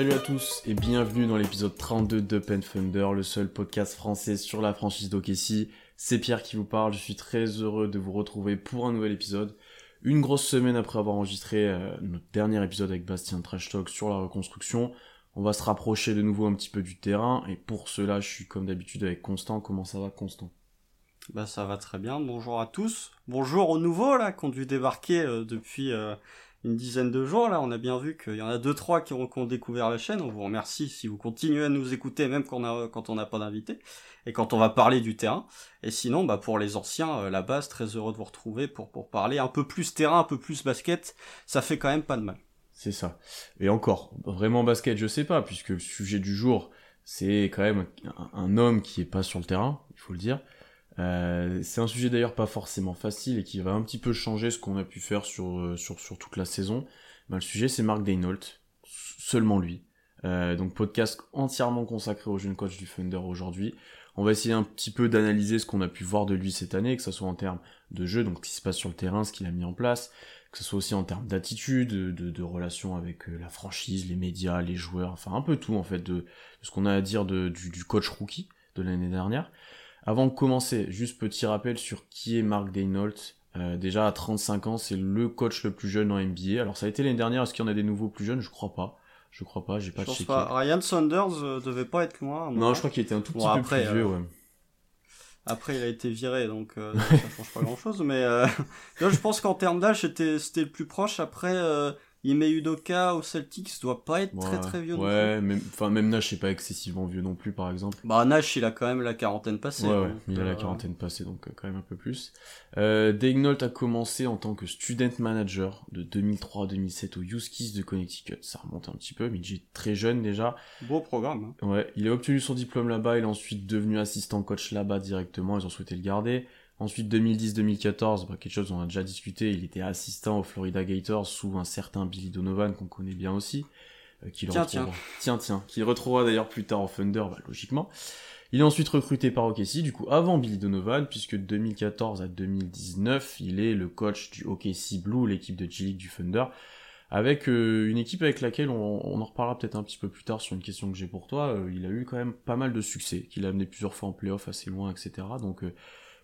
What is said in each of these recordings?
Salut à tous et bienvenue dans l'épisode 32 de Pen Thunder, le seul podcast français sur la franchise d'Okessi. C'est Pierre qui vous parle, je suis très heureux de vous retrouver pour un nouvel épisode. Une grosse semaine après avoir enregistré euh, notre dernier épisode avec Bastien Trash Talk sur la reconstruction, on va se rapprocher de nouveau un petit peu du terrain et pour cela je suis comme d'habitude avec Constant. Comment ça va Constant? Bah ça va très bien, bonjour à tous. Bonjour aux nouveaux là qui ont dû débarquer euh, depuis euh, une dizaine de jours là. On a bien vu qu'il y en a deux trois qui ont, découvert la chaîne. On vous remercie si vous continuez à nous écouter même quand on a- quand on n'a pas d'invité et quand on va parler du terrain. Et sinon bah pour les anciens euh, la base très heureux de vous retrouver pour pour parler un peu plus terrain, un peu plus basket. Ça fait quand même pas de mal. C'est ça. Et encore, vraiment basket, je sais pas, puisque le sujet du jour, c'est quand même un, un homme qui est pas sur le terrain, il faut le dire. Euh, c'est un sujet d'ailleurs pas forcément facile et qui va un petit peu changer ce qu'on a pu faire sur, euh, sur, sur toute la saison. Ben, le sujet, c'est Mark Daynault, seulement lui. Euh, donc podcast entièrement consacré au jeune coach du Thunder aujourd'hui. On va essayer un petit peu d'analyser ce qu'on a pu voir de lui cette année, que ce soit en termes de jeu, donc ce qui se passe sur le terrain, ce qu'il a mis en place, que ce soit aussi en termes d'attitude, de, de, de relation avec euh, la franchise, les médias, les joueurs, enfin un peu tout en fait de, de ce qu'on a à dire de, du, du coach rookie de l'année dernière. Avant de commencer, juste petit rappel sur qui est Mark Daynault. Euh, déjà à 35 ans, c'est le coach le plus jeune en NBA. Alors ça a été l'année dernière, est-ce qu'il y en a des nouveaux plus jeunes? Je crois pas. Je crois pas, j'ai pas checké. pas. Ryan Saunders euh, devait pas être loin. Non, moment. je crois qu'il était un tout Bon, petit après, peu plus vieux, euh, ouais. Après, il a été viré, donc euh, ça change pas grand-chose. Mais euh, là, je pense qu'en termes d'âge, c'était c'était le plus proche. Après, euh, Ime Udoka au Celtics doit pas être très Ouais, très vieux. Ouais, même, enfin, même Nash, c'est pas excessivement vieux non plus, par exemple. Bah Nash, il a quand même la quarantaine passée. Ouais, ouais, donc, il a la euh, quarantaine passée, donc euh, quand même un peu plus. Euh, Daynault a commencé en tant que student manager de 2003-2007 au Huskies de Connecticut. Ça remonte un petit peu, mais il est très jeune déjà. Beau programme. hein. Ouais, il a obtenu son diplôme là-bas, il est ensuite devenu assistant coach là-bas directement, ils ont souhaité le garder. Ensuite, 2010-2014, bah, quelque chose dont on a déjà discuté, il était assistant au Florida Gators sous un certain Billy Donovan qu'on connaît bien aussi. euh, qu'il Tiens, retrouvera- tiens, tiens, qu'il retrouvera d'ailleurs plus tard en Thunder, bah, logiquement. Il est ensuite recruté par OKC, du coup avant Billy Donovan, puisque de 2014 à 2019, il est le coach du OKC Blue, l'équipe de G-League du Thunder, avec euh, une équipe avec laquelle on, on en reparlera peut-être un petit peu plus tard sur une question que j'ai pour toi. Euh, il a eu quand même pas mal de succès, qu'il a amené plusieurs fois en playoff assez loin, etc. Donc euh,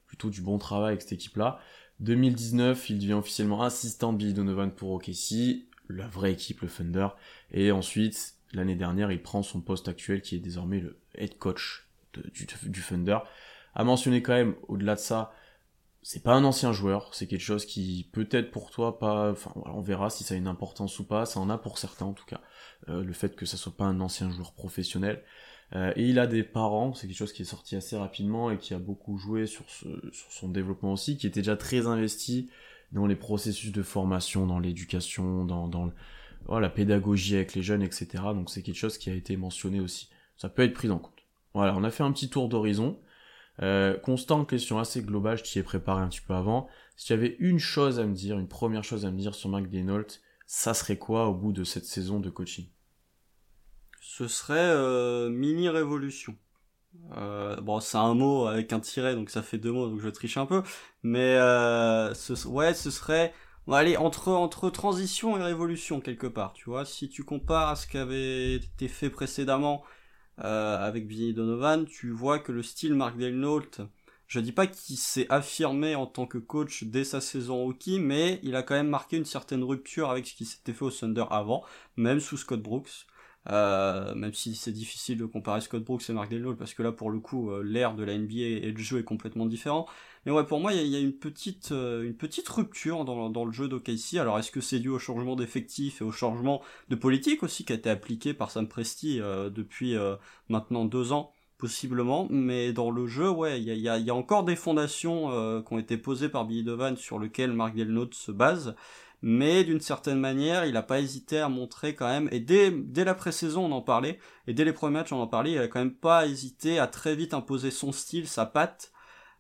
plutôt du bon travail avec cette équipe-là. 2019, il devient officiellement assistant de Billy Donovan pour OKC, la vraie équipe, le Thunder. Et ensuite, l'année dernière, il prend son poste actuel qui est désormais le head coach du, Thunder. À mentionner quand même, au-delà de ça, c'est pas un ancien joueur, c'est quelque chose qui peut-être pour toi pas, enfin on verra si ça a une importance ou pas, ça en a pour certains en tout cas, Euh, le fait que ça soit pas un ancien joueur professionnel. Euh, et il a des parents, c'est quelque chose qui est sorti assez rapidement et qui a beaucoup joué sur, ce, sur son développement aussi, qui était déjà très investi dans les processus de formation, dans l'éducation, dans, dans le- la pédagogie avec les jeunes, etc. Donc c'est quelque chose qui a été mentionné aussi. Ça peut être pris en compte. Voilà, on a fait un petit tour d'horizon. Euh, Constant, question assez globale, je t'y ai préparé un petit peu avant. Si tu avais une chose à me dire, une première chose à me dire sur Mark Daynault, ça serait quoi au bout de cette saison de coaching? Ce serait euh, mini révolution. Euh, bon, c'est un mot avec un tiret, donc ça fait deux mots, donc je triche un peu. Mais euh, ce, ouais, ce serait, aller entre transition et révolution quelque part. Tu vois, si tu compares à ce qui avait été fait précédemment avec Billy Donovan, tu vois que le style Mark Daynault, je dis pas qu'il s'est affirmé en tant que coach dès sa saison rookie, mais il a quand même marqué une certaine rupture avec ce qui s'était fait au Thunder avant, même sous Scott Brooks. Euh, même si c'est difficile de comparer Scott Brooks et Mark Daynault parce que là pour le coup euh, l'ère de la NBA et le jeu est complètement différent. Mais ouais pour moi il y a, une petite euh, une petite rupture dans, le jeu d'OKC. Alors est-ce que c'est dû au changement d'effectifs et au changement de politique aussi qui a été appliqué par Sam Presti euh, depuis maintenant deux ans? Possiblement, mais dans le jeu, ouais, il y a, encore des fondations qui ont été posées par Billy Donovan sur lesquelles Mark Daynault se base, mais d'une certaine manière, il n'a pas hésité à montrer quand même, et dès, dès la pré-saison on en parlait, et dès les premiers matchs on en parlait, il a quand même pas hésité à très vite imposer son style, sa patte,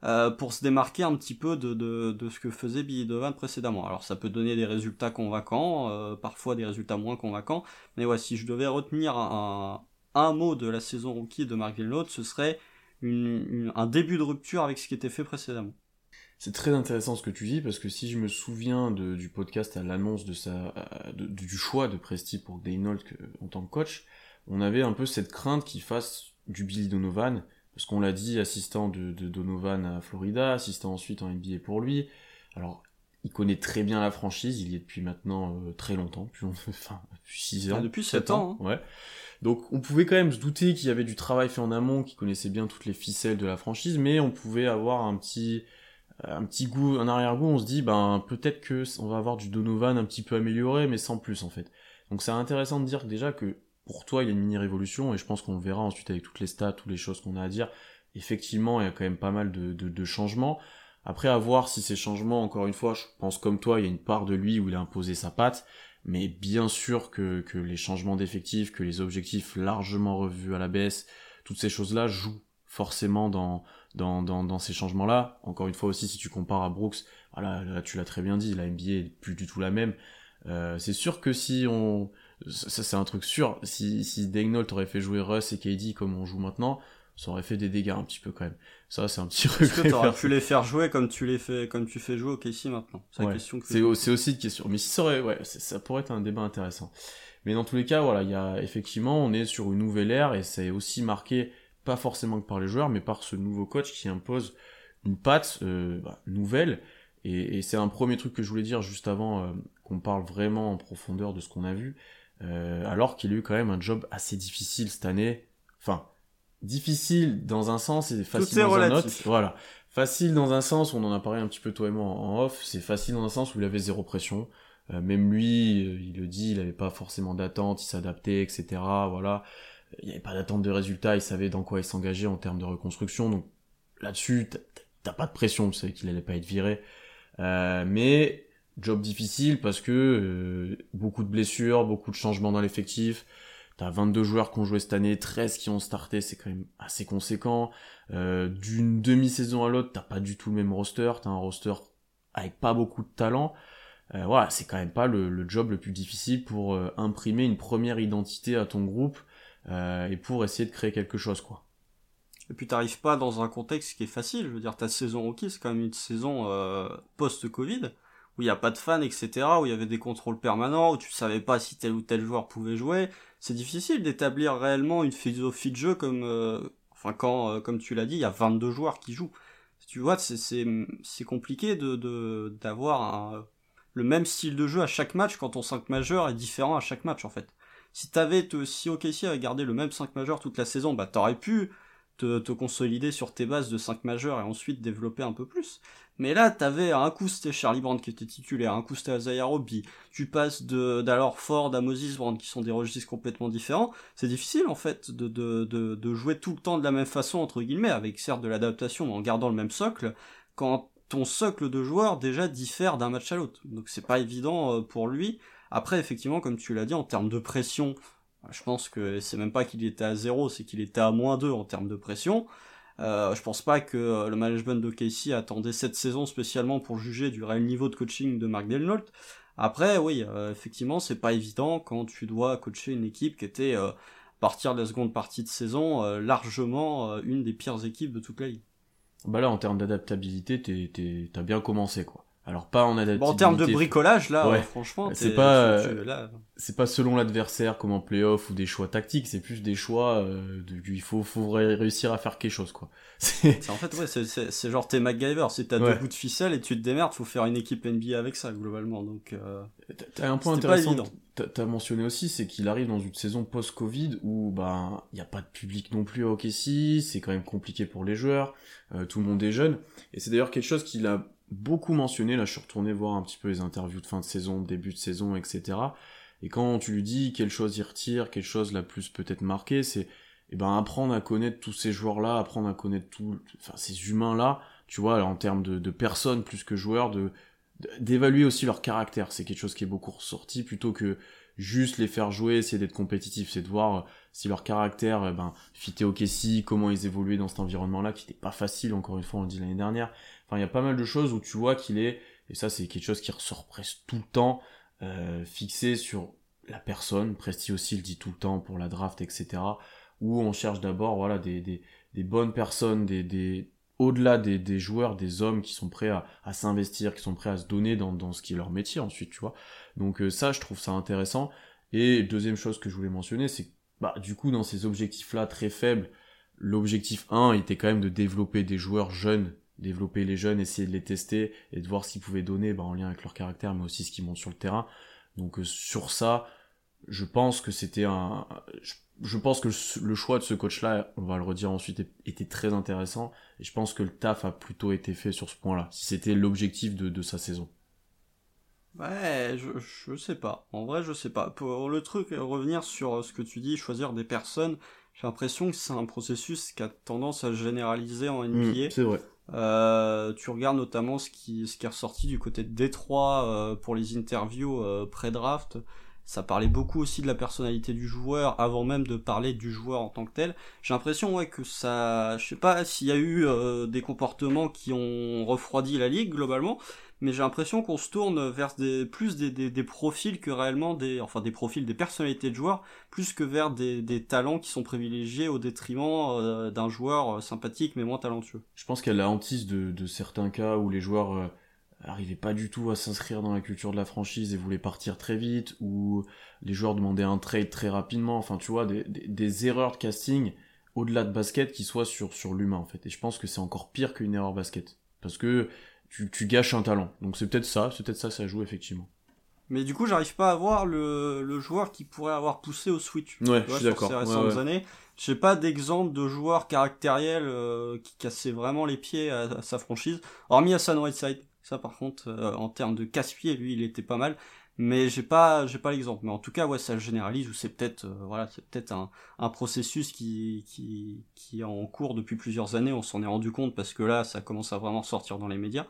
euh, pour se démarquer un petit peu de, de, de, ce que faisait Billy Donovan précédemment. Alors ça peut donner des résultats convaincants, euh, parfois des résultats moins convaincants, mais ouais, si je devais retenir un, un mot de la saison rookie de Mark Villeneuve, ce serait un début de rupture avec ce qui était fait précédemment. C'est très intéressant ce que tu dis parce que si je me souviens de, du podcast à l'annonce de sa de, du choix de Presti pour Daynold en tant que coach, on avait un peu cette crainte qu'il fasse du Billy Donovan parce qu'on l'a dit, assistant de, de, Donovan à Florida, assistant ensuite en NBA pour lui. Alors, il connaît très bien la franchise, il y est depuis maintenant euh, très longtemps, depuis, enfin, depuis 6 ans. Ah, depuis 7, ans. Hein. Ouais. Donc, on pouvait quand même se douter qu'il y avait du travail fait en amont, qu'il connaissait bien toutes les ficelles de la franchise, mais on pouvait avoir un petit, un petit goût, un arrière-goût, on se dit, ben, peut-être que on va avoir du Donovan un petit peu amélioré, mais sans plus, en fait. Donc, c'est intéressant de dire déjà que pour toi, il y a une mini révolution, et je pense qu'on verra ensuite avec toutes les stats, toutes les choses qu'on a à dire. Effectivement, il y a quand même pas mal de, de, changements. Après, à voir si ces changements, encore une fois, je pense comme toi, il y a une part de lui où il a imposé sa patte, mais bien sûr que, que les changements d'effectifs, que les objectifs largement revus à la baisse, toutes ces choses-là jouent forcément dans, dans, dans, dans ces changements-là. Encore une fois aussi, si tu compares à Brooks, voilà, là tu l'as très bien dit, la NBA est plus du tout la même. Euh, c'est sûr que si on, ça c'est un truc sûr. Si, si Daynold aurait fait jouer Russ et KD comme on joue maintenant, ça aurait fait des dégâts un petit peu quand même. Ça c'est un petit truc. Est-ce que t'aurais pu les faire jouer comme tu les fais, comme tu fais jouer au KC maintenant C'est ouais. question que c'est, aussi une question. Mais si ça aurait, ouais, ça pourrait être un débat intéressant. Mais dans tous les cas, voilà, il y a effectivement, on est sur une nouvelle ère et c'est aussi marqué pas forcément que par les joueurs, mais par ce nouveau coach qui impose une patte euh, bah, nouvelle. Et, et c'est un premier truc que je voulais dire juste avant euh, qu'on parle vraiment en profondeur de ce qu'on a vu. Euh, alors qu'il a eu quand même un job assez difficile cette année. Enfin, difficile dans un sens et facile dans un autre. Voilà. Facile dans un sens, on en a parlé un petit peu toi et moi en off, c'est facile dans un sens où il avait zéro pression. Euh, même lui, euh, il le dit, il avait pas forcément d'attente, il s'adaptait, etc. Voilà. Il n'y avait pas d'attente de résultats, il savait dans quoi il s'engageait en termes de reconstruction. Donc là-dessus, t'as pas de pression, tu savais qu'il allait pas être viré. Euh, mais Job difficile parce que euh, beaucoup de blessures, beaucoup de changements dans l'effectif. T'as 22 joueurs qui ont joué cette année, 13 qui ont starté, c'est quand même assez conséquent. Euh, D'une demi-saison à l'autre, t'as pas du tout le même roster, t'as un roster avec pas beaucoup de talent. Voilà, c'est quand même pas le, job le plus difficile pour imprimer une première identité à ton groupe euh, et pour essayer de créer quelque chose, quoi. Et puis t'arrives pas dans un contexte qui est facile. Je veux dire, ta saison rookie, c'est quand même une saison post-Covid où il n'y a pas de fans, etc., où il y avait des contrôles permanents, où tu savais pas si tel ou tel joueur pouvait jouer. C'est difficile d'établir réellement une philosophie de jeu comme, euh, enfin quand, euh, comme tu l'as dit, il y a 22 joueurs qui jouent. Tu vois, c'est c'est compliqué de d'avoir le même style de jeu à chaque match quand ton 5 majeur est différent à chaque match en fait. Si t'avais si OKC avait gardé le même 5 majeur toute la saison, bah t'aurais pu te, consolider sur tes bases de 5 majeurs et ensuite développer un peu plus. Mais là, t'avais un coup c'était Charlie Brand qui était titulaire, un coup c'était Isaiah Roby, tu passes de d'alors Ford à Moses Brand qui sont des registres complètement différents. C'est difficile en fait de, de, de, jouer tout le temps de la même façon entre guillemets, avec certes de l'adaptation en gardant le même socle, quand ton socle de joueurs déjà diffère d'un match à l'autre. Donc c'est pas évident euh, pour lui. Après effectivement, comme tu l'as dit, en termes de pression, je pense que c'est même pas qu'il était à zéro, c'est qu'il était à moins 2 en termes de pression. Euh, je pense pas que euh, le management de Casey attendait cette saison spécialement pour juger du réel niveau de coaching de Mark Delnolt. Après, oui, euh, effectivement, c'est pas évident quand tu dois coacher une équipe qui était, à partir de la seconde partie de saison, largement une des pires équipes de toute la ligue. Bah là, en termes d'adaptabilité, t'as bien commencé, quoi. Alors pas en adaptabilité. en termes de bricolage, là, franchement, c'est pas, c'est pas selon l'adversaire comme en playoff ou des choix tactiques, c'est plus des choix euh, de, il faut, faut réussir à faire quelque chose, quoi. C'est en fait, ouais, c'est genre t'es MacGyver, c'est t'as deux bouts de ficelle et tu te démerdes, faut faire une équipe NBA avec ça globalement, donc. Euh, t'as un point intéressant. T'as mentionné aussi, c'est qu'il arrive dans une saison post-Covid où ben il y a pas de public non plus à OKC, c'est quand même compliqué pour les joueurs, euh, tout le monde est jeune, et c'est d'ailleurs quelque chose qu'il a beaucoup mentionné, là je suis retourné voir un petit peu les interviews de fin de saison, début de saison, etc. Et quand tu lui dis quelle chose il retire, quelle chose la plus peut-être marquée, c'est eh ben apprendre à connaître tous ces joueurs-là, apprendre à connaître tous, enfin ces humains-là, tu vois, en termes de, de, personnes plus que joueurs, de d'évaluer aussi leur caractère. C'est quelque chose qui est beaucoup ressorti plutôt que juste les faire jouer, essayer d'être compétitif, c'est de voir euh, si leur caractère, eh ben, fitait au Kessie, comment ils évoluaient dans cet environnement-là, qui n'était pas facile, encore une fois, on le dit l'année dernière. Enfin, il y a pas mal de choses où tu vois qu'il est, et ça c'est quelque chose qui ressort presque tout le temps, euh, fixé sur la personne, Presti aussi le dit tout le temps pour la draft, etc., où on cherche d'abord, voilà, des, des, des bonnes personnes, des, des, au-delà des, des, joueurs, des hommes qui sont prêts à, à s'investir, qui sont prêts à se donner dans, dans ce qui est leur métier ensuite, tu vois. Donc euh, ça, je trouve ça intéressant. Et deuxième chose que je voulais mentionner, c'est bah, du coup, dans ces objectifs-là très faibles, l'objectif 1 était quand même de développer des joueurs jeunes, développer les jeunes, essayer de les tester et de voir ce qu'ils pouvaient donner bah, en lien avec leur caractère, mais aussi ce qu'ils montrent sur le terrain. Donc euh, sur ça, je pense que c'était un... Je, pense que le choix de ce coach-là, on va le redire ensuite, était très intéressant. Et je pense que le taf a plutôt été fait sur ce point-là, si c'était l'objectif de, de sa saison. Ouais, je, je sais pas. En vrai, je sais pas. Pour le truc, revenir sur ce que tu dis, choisir des personnes, j'ai l'impression que c'est un processus qui a tendance à généraliser en NBA. Mmh, c'est vrai. Euh, tu regardes notamment ce qui, ce qui est ressorti du côté de Détroit euh, pour les interviews euh, pré-draft. Ça parlait beaucoup aussi de la personnalité du joueur avant même de parler du joueur en tant que tel. J'ai l'impression ouais que ça, je sais pas s'il y a eu euh, des comportements qui ont refroidi la ligue globalement, mais j'ai l'impression qu'on se tourne vers plus des, profils que réellement des, enfin des profils, des personnalités de joueurs, plus que vers des, talents qui sont privilégiés au détriment euh, d'un joueur euh, sympathique mais moins talentueux. Je pense a la hantise de, de, certains cas où les joueurs euh, arrivaient pas du tout à s'inscrire dans la culture de la franchise et voulaient partir très vite, ou les joueurs demandaient un trade très rapidement, enfin tu vois, des, erreurs de casting au-delà de basket qui soient sur l'humain en fait. Et je pense que c'est encore pire qu'une erreur basket. Parce que tu, tu gâches un talent. Donc c'est peut-être ça, c'est peut-être ça ça joue effectivement. Mais du coup, j'arrive pas à voir le, le joueur qui pourrait avoir poussé au switch. Ouais, je suis d'accord. Ces récentes ouais, ouais. années, j'ai pas d'exemple de joueur caractériel euh, qui cassait vraiment les pieds à, à, sa franchise. Hormis Hassan Whiteside, ça par contre, euh, en termes de casse-pied, lui, il était pas mal. Mais j'ai pas, j'ai pas l'exemple. Mais en tout cas, ouais, ça le généralise ou c'est peut-être, euh, voilà, c'est peut-être un, un processus qui, qui, qui est en cours depuis plusieurs années. On s'en est rendu compte parce que là, ça commence à vraiment sortir dans les médias.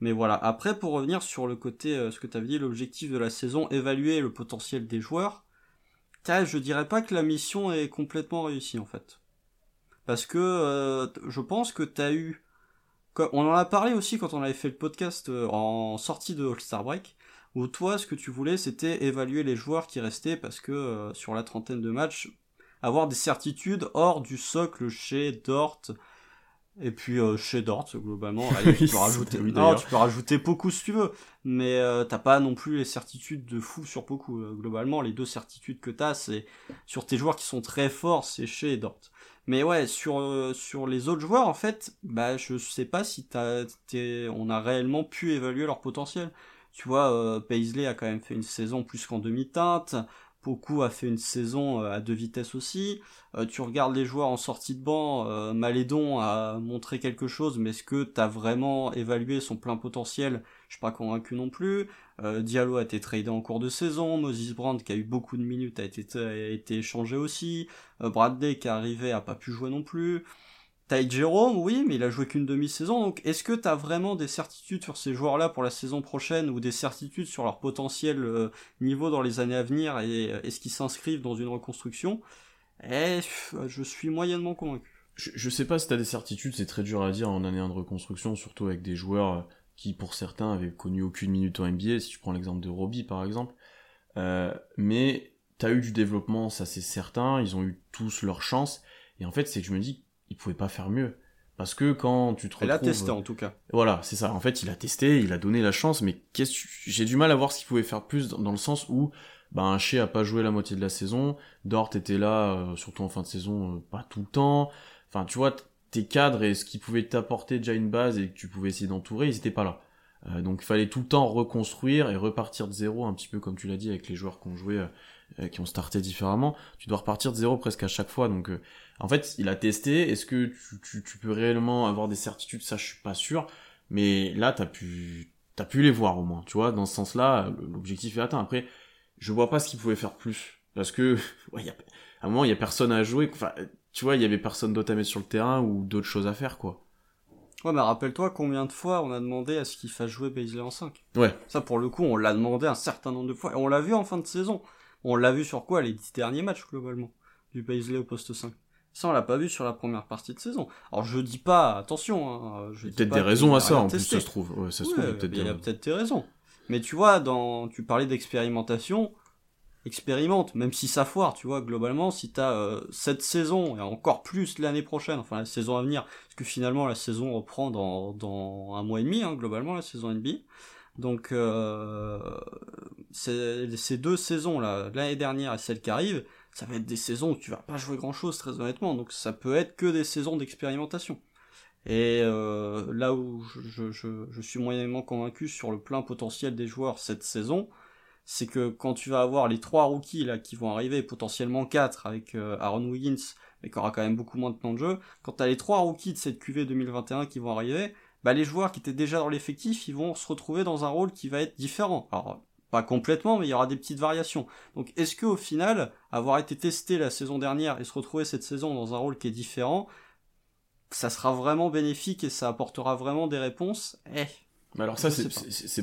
Mais voilà. Après, pour revenir sur le côté, euh, ce que tu avais dit, l'objectif de la saison, évaluer le potentiel des joueurs. Je dirais pas que la mission est complètement réussie en fait, parce que euh, je pense que t'as eu, on en a parlé aussi quand on avait fait le podcast euh, en sortie de All Star Break, où toi, ce que tu voulais, c'était évaluer les joueurs qui restaient, parce que euh, sur la trentaine de matchs, avoir des certitudes hors du socle chez Dort, et puis euh, chez Dort, globalement, allez, tu, peux rajouter... oui, non, tu peux rajouter beaucoup si tu veux, mais euh, t'as pas non plus les certitudes de fou sur beaucoup. Euh, globalement, les deux certitudes que t'as, c'est sur tes joueurs qui sont très forts, c'est chez Dort. Mais ouais, sur euh, sur les autres joueurs, en fait, bah je sais pas si t'as, on a réellement pu évaluer leur potentiel. Tu vois, euh, Paisley a quand même fait une saison plus qu'en demi-teinte. Poku a fait une saison à deux vitesses aussi. Euh, tu regardes les joueurs en sortie de banc, euh, Malédon a montré quelque chose, mais est-ce que tu as vraiment évalué son plein potentiel? Je suis pas convaincu non plus. Euh, Diallo a été tradé en cours de saison, Moses Brand qui a eu beaucoup de minutes a été, a été échangé aussi, euh, Bradley qui est arrivé a pas pu jouer non plus. Ty Jerome, oui, mais il a joué qu'une demi-saison, donc est-ce que tu as vraiment des certitudes sur ces joueurs-là pour la saison prochaine, ou des certitudes sur leur potentiel euh, niveau dans les années à venir, et euh, est-ce qu'ils s'inscrivent dans une reconstruction? Eh, je suis moyennement convaincu. Je, je sais pas si t'as des certitudes, c'est très dur à dire en année 1 de reconstruction, surtout avec des joueurs euh, qui, pour certains, avaient connu aucune minute en NBA, si tu prends l'exemple de Robbie, par exemple. Euh, mais t'as eu du développement, ça c'est certain, ils ont eu tous leur chance, et en fait, c'est que je me dis il pouvait pas faire mieux. Parce que quand tu te retrouves... Il a testé en tout cas. Voilà, c'est ça. En fait, il a testé, il a donné la chance, mais qu'est-ce j'ai du mal à voir ce qu'il pouvait faire plus dans, le sens où ben Shea a pas joué la moitié de la saison, Dort était là, euh, surtout en fin de saison, euh, pas tout le temps. Enfin, tu vois, tes cadres et ce qui pouvait t'apporter déjà une base et que tu pouvais essayer d'entourer, ils étaient pas là. Euh, donc il fallait tout le temps reconstruire et repartir de zéro, un petit peu comme tu l'as dit avec les joueurs qui ont joué, qui ont starté différemment. Tu dois repartir de zéro presque à chaque fois, donc euh, en fait, il a testé. Est-ce que tu, tu, tu, peux réellement avoir des certitudes? Ça, je suis pas sûr. Mais là, t'as pu, t'as pu les voir au moins. Tu vois, dans ce sens-là, l'objectif est atteint. Après, je vois pas ce qu'il pouvait faire plus parce que, ouais, y a, à un moment, il y a personne à jouer. Enfin, tu vois, il y avait personne d'autre à mettre sur le terrain ou d'autres choses à faire, quoi. Ouais, mais rappelle-toi combien de fois on a demandé à ce qu'il fasse jouer Baisley en 5. Ouais. Ça, pour le coup, on l'a demandé un certain nombre de fois. Et on l'a vu en fin de saison. On l'a vu sur quoi Les dix derniers matchs, globalement. Du Baisley au poste 5. Ça, on l'a pas vu sur la première partie de saison. Alors, je dis pas, attention, hein, je Il y a peut-être des raisons à ça, en plus, ça se trouve. Ouais, ça se Ouais, trouve, il y a peut-être il y des- a peut-être tes raisons. Mais tu vois, dans, tu parlais d'expérimentation, expérimente, même si ça foire, tu vois, globalement, si t'as euh, cette saison, et encore plus l'année prochaine, enfin la saison à venir, parce que finalement la saison reprend dans, dans un mois et demi, hein, globalement, la saison NBA. Donc, euh, ces deux saisons, là, l'année dernière et celle qui arrive, ça va être des saisons où tu vas pas jouer grand chose, très honnêtement, donc ça peut être que des saisons d'expérimentation. Et euh, là où je suis moyennement convaincu sur le plein potentiel des joueurs cette saison, c'est que quand tu vas avoir les trois rookies là qui vont arriver, potentiellement quatre avec euh, Aaron Wiggins, mais qui aura quand même beaucoup moins de temps de jeu, quand tu as les trois rookies de cette QV 2021 qui vont arriver, bah les joueurs qui étaient déjà dans l'effectif, ils vont se retrouver dans un rôle qui va être différent. Alors pas complètement, mais il y aura des petites variations. Donc est-ce que au final, avoir été testé la saison dernière et se retrouver cette saison dans un rôle qui est différent, ça sera vraiment bénéfique et ça apportera vraiment des réponses? Eh, Mais alors ça, c'est-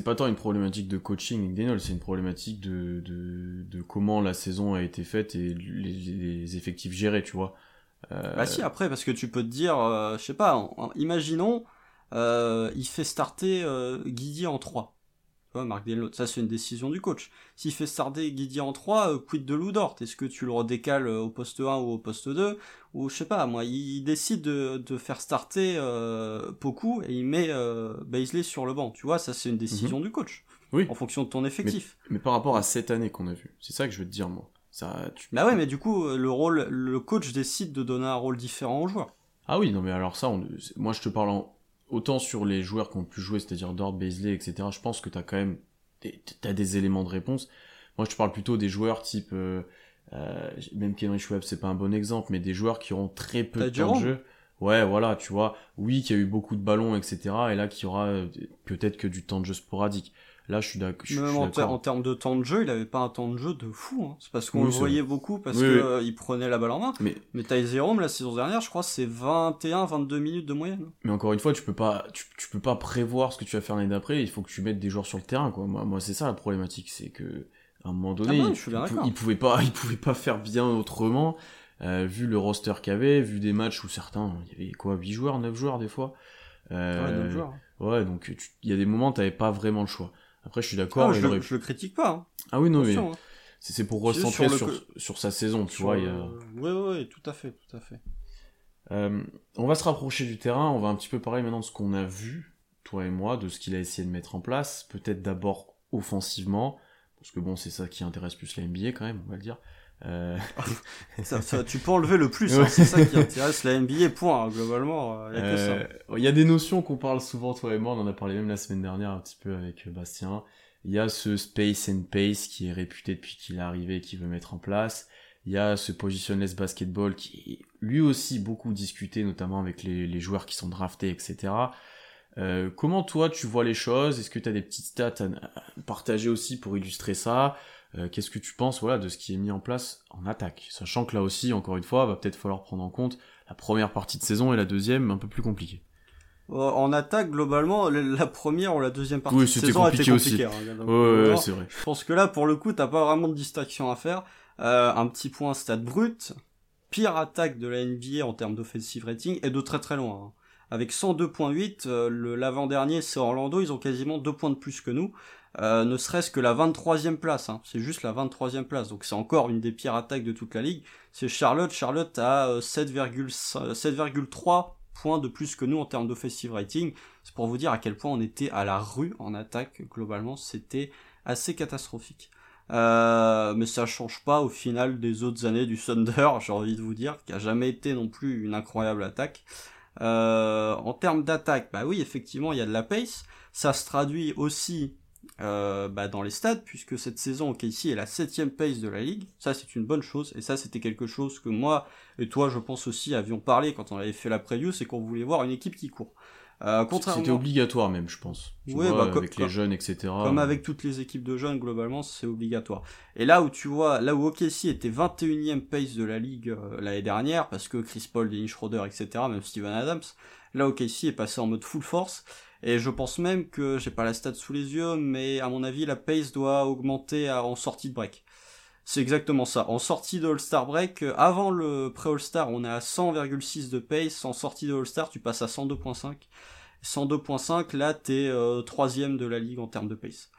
pas. pas tant une problématique de coaching McDaniel, c'est une problématique de, de, de comment la saison a été faite et les, les effectifs gérés, tu vois. Euh, Bah si après parce que tu peux te dire, euh, je sais pas, en- en- imaginons, il fait starter euh, Guidi en 3. Tu vois, Marc ça c'est une décision du coach. S'il fait starter Guidi en 3, euh, quid de Loudort Est-ce que tu le redécales euh, au poste 1 ou au poste 2 Ou je sais pas, moi, il, il décide de, de faire starter euh, Poku et il met euh, Baisley sur le banc. Tu vois, ça c'est une décision du coach. Mhm. Oui. En fonction de ton effectif. mais par rapport à cette année qu'on a vu, c'est ça que je veux te dire, moi. Ça, tu... Bah ouais, mais du coup, euh, le rôle, le coach décide de donner un rôle différent aux joueurs. Ah oui, non mais alors ça, on... moi je te parle en... autant sur les joueurs qui ont pu jouer, c'est-à-dire Dort, Beasley, etc. Je pense que t'as quand même des... t'as des éléments de réponse. Moi je te parle plutôt des joueurs type... euh, euh, même Kenrich Webb, c'est pas un bon exemple, mais des joueurs qui auront très peu de temps de jeu. Ouais, voilà, tu vois. Oui, qu'il y a eu beaucoup de ballons, etc. Et là, qu'il y aura euh, peut-être que du temps de jeu sporadique. Là, je suis Même en, ter- d'accord. en termes de temps de jeu, il avait pas un temps de jeu de fou. Hein. C'est parce qu'on Oui, le voyait beaucoup parce Oui, oui. euh, prenait la balle en main. Mais, Mais Ty Jerome, la saison dernière, je crois, c'est 21-22 minutes de moyenne. mais encore une fois, tu peux pas, tu, tu peux pas prévoir ce que tu vas faire l'année d'après. Il faut que tu mettes des joueurs sur le terrain, quoi. Moi, moi c'est ça la problématique, c'est que à un moment donné, Ah bah, il, je suis bien il pou- d'accord. il pouvait pas, il pouvait pas faire bien autrement. euh, vu le roster qu'il y avait, vu des matchs où certains, il y avait quoi, 8 joueurs, 9 joueurs des fois. Euh, Ouais, neuf joueurs. ouais, donc il y a des moments où t'avais pas vraiment le choix. Après, je suis d'accord. Ah, il je, le, je le critique pas. Hein. Ah oui, non, mais hein. c'est pour recentrer sur sur, sa saison, tu Sur vois. Ouais, ouais, ouais, tout à fait, tout à fait. Euh, on va se rapprocher du terrain, on va un petit peu parler maintenant de ce qu'on a vu, toi et moi, de ce qu'il a essayé de mettre en place, peut-être d'abord offensivement, parce que bon, c'est ça qui intéresse plus la NBA quand même, on va le dire. Euh, Ça, ça, tu peux enlever le plus, hein, c'est ça qui intéresse la NBA, point, hein, globalement, il y a que ça. euh, Il y a des notions qu'on parle souvent, toi et moi, on en a parlé même la semaine dernière un petit peu avec euh, Bastien. Il y a ce space and pace qui est réputé depuis qu'il est arrivé, qu'il veut mettre en place. Il y a ce positionless basketball qui est lui aussi beaucoup discuté, notamment avec les, les joueurs qui sont draftés, etc. Euh, comment toi tu vois les choses? Est-ce que tu as des petites stats à partager aussi pour illustrer ça? Euh, Qu'est-ce que tu penses voilà, de ce qui est mis en place en attaque? Sachant que là aussi, encore une fois, va peut-être falloir prendre en compte la première partie de saison et la deuxième un peu plus compliquée. Euh, En attaque, globalement, la- première ou la deuxième partie Oui, de saison a été compliquée. hein, Ouais, c'est vrai. Je pense que là, pour le coup, t'as pas vraiment de distinction à faire. Euh, un petit point stade brut. Pire attaque de la NBA en termes d'offensive rating et de très très loin. hein. Avec 102.8, euh, l'avant-dernier c'est Orlando, ils ont quasiment deux points de plus que nous. Euh, ne serait-ce que la 23e place, hein. c'est juste la 23e place, donc c'est encore une des pires attaques de toute la ligue. C'est Charlotte, Charlotte a euh, 7,5 7,3 points de plus que nous en termes d'offensive rating. C'est pour vous dire à quel point on était à la rue en attaque, globalement, c'était assez catastrophique. Euh, mais ça change pas au final des autres années du Thunder, j'ai envie de vous dire, qui a jamais été non plus une incroyable attaque. Euh, en termes d'attaque, bah oui, effectivement, il y a de la pace. Ça se traduit aussi euh, bah, dans les stades, puisque cette saison, OKC est la septième pace de la ligue. Ça, c'est une bonne chose, et ça, c'était quelque chose que moi et toi, je pense aussi, avions parlé quand on avait fait la preview, c'est qu'on voulait voir une équipe qui court. Euh, C'était obligatoire même, je pense. Tu vois, bah, avec les jeunes, etc. Comme avec toutes les équipes de jeunes, globalement, c'est obligatoire. Et là où tu vois, là où OKC était 21e pace de la ligue euh, l'année dernière, parce que Chris Paul, Dennis Schroeder, etc., même Steven Adams, là OKC est passé en mode full force. Et je pense même que, j'ai pas la stat sous les yeux, mais à mon avis, la pace doit augmenter en sortie de break. C'est exactement ça. En sortie de All-Star Break, euh, avant le pré-All-Star, on est à 100,6 de pace. En sortie de All-Star, tu passes à 102.5. 102.5, là, t'es euh, troisième de la ligue en termes de pace.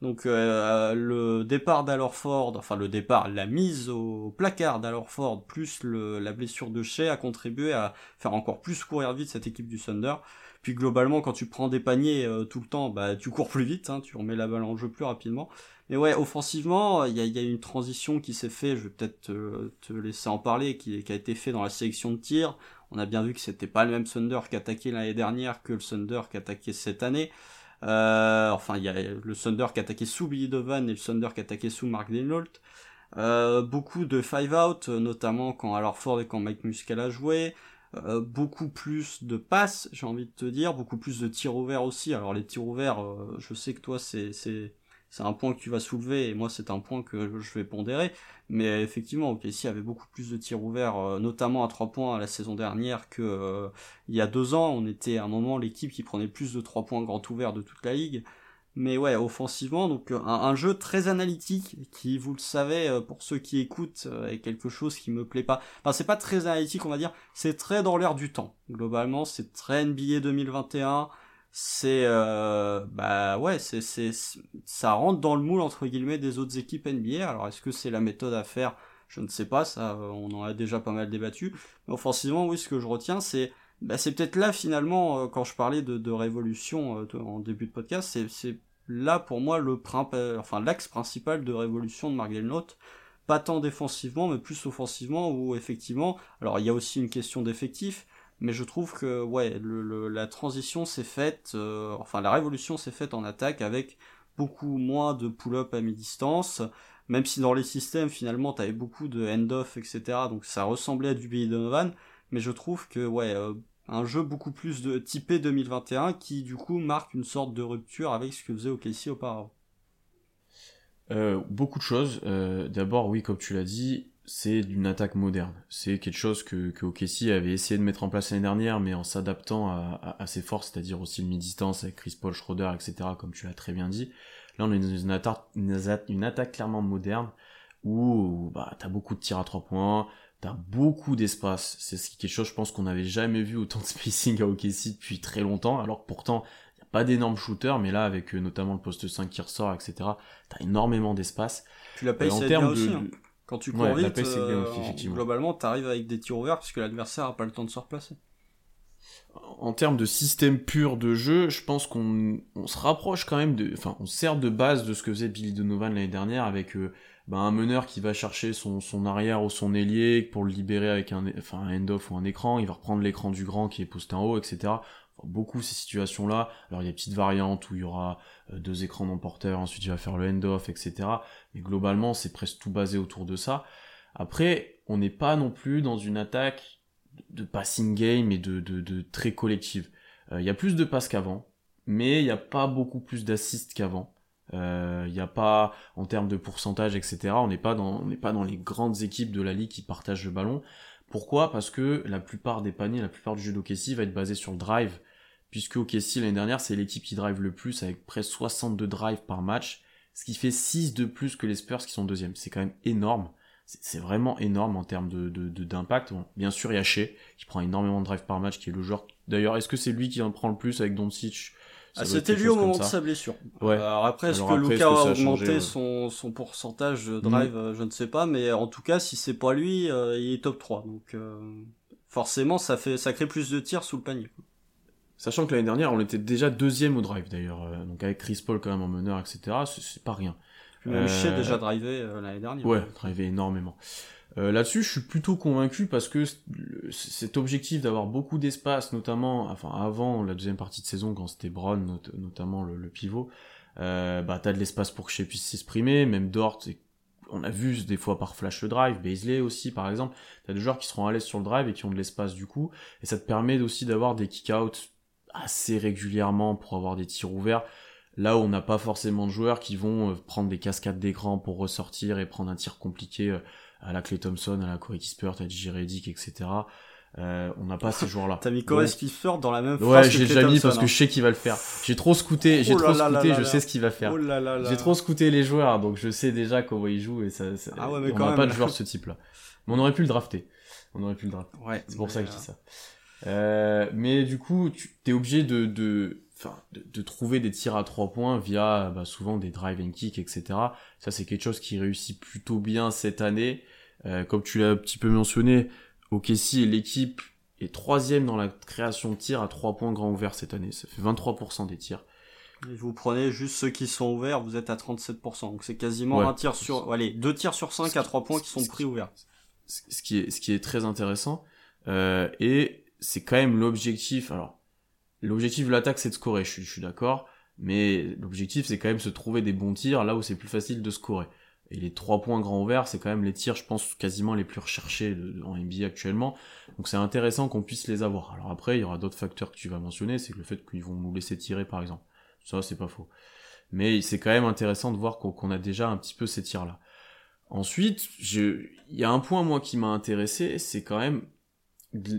Donc euh, le départ d'Alorford, enfin le départ, la mise au placard d'Alorford, plus la blessure de Shea a contribué à faire encore plus courir vite cette équipe du Thunder. Puis globalement, quand tu prends des paniers tout le temps, bah tu cours plus vite, hein, tu remets la balle en jeu plus rapidement. Mais ouais, offensivement, il y a, une transition qui s'est fait, je vais peut-être te, laisser en parler, qui, a été fait dans la sélection de tir. On a bien vu que c'était pas le même Thunder qu'attaqué l'année dernière que le Thunder qu'attaqué cette année. Euh, enfin, il y a le Thunder qui attaqué sous Billy Dovan et le Thunder qui attaqué sous Mark Denault. Euh, beaucoup de five out, notamment quand alors Ford et quand Mike Muscal a joué. Euh, beaucoup plus de passes, j'ai envie de te dire, beaucoup plus de tirs ouverts aussi. Alors les tirs ouverts, euh, je sais que toi c'est c'est un point que tu vas soulever et moi c'est un point que je vais pondérer. Mais effectivement, OKC avait beaucoup plus de tirs ouverts, euh, notamment à trois points la saison dernière que euh, il y a deux ans. On était à un moment l'équipe qui prenait plus de trois points grand ouvert de toute la ligue. Mais ouais, offensivement, donc un, un, jeu très analytique qui, vous le savez, euh, pour ceux qui écoutent, est quelque chose qui me plaît pas. Enfin, c'est pas très analytique, on va dire. C'est très dans l'air du temps. Globalement, c'est très NBA 2021 c'est euh, bah ouais c'est c'est ça rentre dans le moule entre guillemets des autres équipes NBA alors est-ce que c'est la méthode à faire? Je ne sais pas ça on en a déjà pas mal débattu mais offensivement oui ce que je retiens c'est bah c'est peut-être là finalement euh, quand je parlais de, de révolution euh, en début de podcast c'est c'est là pour moi le enfin l'axe principal de révolution de Mark Note pas tant défensivement mais plus offensivement où effectivement alors il y a aussi une question d'effectif mais je trouve que ouais, le, la transition s'est faite, euh, enfin la révolution s'est faite en attaque avec beaucoup moins de pull-up à mi-distance, même si dans les systèmes finalement t'avais beaucoup de end-off, etc. Donc ça ressemblait à du Billy Donovan, mais je trouve que ouais, euh, un jeu beaucoup plus de typé 2021 qui du coup marque une sorte de rupture avec ce que faisait OKC auparavant. Euh, beaucoup de choses. D'abord, oui, comme tu l'as dit, c'est d'une attaque moderne. C'est quelque chose que, que avait essayé de mettre en place l'année dernière, mais en s'adaptant à, ses forces, c'est-à-dire aussi le mi-distance avec Chris Paul, Schroeder, etc., comme tu l'as très bien dit. Là, on est dans une attaque clairement moderne, où bah, t'as beaucoup de tirs à trois points, t'as beaucoup d'espace. C'est quelque chose, je pense, qu'on n'avait jamais vu autant de spacing à OKC depuis très longtemps, alors que pourtant, il n'y a pas d'énormes shooters, mais là, avec euh, notamment le poste 5 qui ressort, etc., t'as énormément d'espace. Tu l'as payé en termes de... Hein. Quand tu cours vite, euh, globalement, t'arrives avec des tirs ouverts puisque l'adversaire a pas le temps de se replacer. En termes de système pur de jeu, je pense qu'on se rapproche quand même de, enfin, on sert de base de ce que faisait Billy Donovan l'année dernière avec euh, bah, un meneur qui va chercher son, arrière ou son ailier pour le libérer avec un, enfin, un end-off ou un écran, il va reprendre l'écran du grand qui est posté en haut, etc beaucoup ces situations-là. Alors il y a des petites variantes où il y aura euh, deux écrans non porteurs, ensuite il va faire le end-off, etc. Mais globalement, c'est presque tout basé autour de ça. Après, on n'est pas non plus dans une attaque de passing game et de, de, très collective. Euh, il y a plus de passes qu'avant, mais il n'y a pas beaucoup plus d'assists qu'avant. Euh, il n'y a pas, en termes de pourcentage, etc., on n'est pas, dans, on pas dans les grandes équipes de la ligue qui partagent le ballon. Pourquoi? Parce que la plupart des paniers, la plupart du jeu d'OKC va être basé sur le drive, puisque OKC l'année dernière c'est l'équipe qui drive le plus avec près 62 drives par match, ce qui fait 6 de plus que les Spurs qui sont deuxième. C'est quand même énorme. C'est vraiment énorme en termes de d'impact. bien sûr, il qui prend énormément de drives par match, qui est le joueur. D'ailleurs, est-ce que c'est lui qui en prend le plus avec Doncic? Ah, C'était lui au moment de sa blessure. Ouais. Alors après, est-ce que Luca a, augmenté son, son pourcentage de drive mm. Je ne sais pas, mais en tout cas, si c'est pas lui, euh, il est top 3. Donc euh, forcément, ça fait ça crée plus de tirs sous le panier. Sachant que l'année dernière, on était déjà deuxième au drive d'ailleurs, euh, donc avec Chris Paul quand même en meneur, etc. C'est pas rien. Même euh... déjà drivé euh, l'année dernière. Ouais, drivé énormément. Euh, Là-dessus, je suis plutôt convaincu parce que cet objectif d'avoir beaucoup d'espace, notamment, enfin avant la deuxième partie de saison quand c'était Brown, notamment le, pivot, euh, bah t'as de l'espace pour que Shea puisse s'exprimer, même Dort, on a vu des fois par flash le drive, Baisley aussi par exemple, t'as des joueurs qui seront à l'aise sur le drive et qui ont de l'espace du coup, et ça te permet aussi d'avoir des kick-outs assez régulièrement pour avoir des tirs ouverts. Là où on n'a pas forcément de joueurs qui vont euh, prendre des cascades d'écran pour ressortir et prendre un tir compliqué euh, à la Clay Thompson, à la Corey Kispert, à J. Reddick, etc. Euh, on n'a pas ces joueurs-là. T'as mis Corey Kispert dans la même phrase Ouais, j'ai déjà mis parce que je sais qu'il va le faire. J'ai trop scouté, j'ai oh trop scouté, je sais ce qu'il va faire. Oh j'ai trop scouté les joueurs, donc je sais déjà comment il joue et ça. ça... Ah ouais, mais on n'a pas de joueur de ce type-là. Mais on aurait pu le drafter. On aurait pu le drafter. Ouais. C'est pour ça que je dis ça. Euh, mais du coup, tu es obligé de, de, enfin, de, de, trouver des tirs à trois points via bah, souvent des drive and kick, etc. Ça, c'est quelque chose qui réussit plutôt bien cette année. Euh, comme tu l'as un petit peu mentionné, OKC et l'équipe est troisième dans la création de tirs à trois points grand ouvert cette année. Ça fait 23% des tirs. Et vous prenez juste ceux qui sont ouverts, vous êtes à 37%. Donc c'est quasiment un tir sur, allez, deux tirs sur cinq à trois points qui sont pris ouverts. Ce qui est, ce qui est très intéressant. Euh, et c'est quand même l'objectif. Alors, l'objectif de l'attaque, c'est de scorer, je suis, je suis d'accord. Mais l'objectif, c'est quand même se trouver des bons tirs là où c'est plus facile de scorer. Et les trois points grand ouvert, c'est quand même les tirs, je pense, quasiment les plus recherchés en NBA actuellement. Donc c'est intéressant qu'on puisse les avoir. Alors après, il y aura d'autres facteurs que tu vas mentionner, c'est le fait qu'ils vont nous laisser tirer, par exemple. Ça, c'est pas faux. Mais c'est quand même intéressant de voir qu'on a déjà un petit peu ces tirs-là. Ensuite, il y a un point, moi, qui m'a intéressé, c'est quand même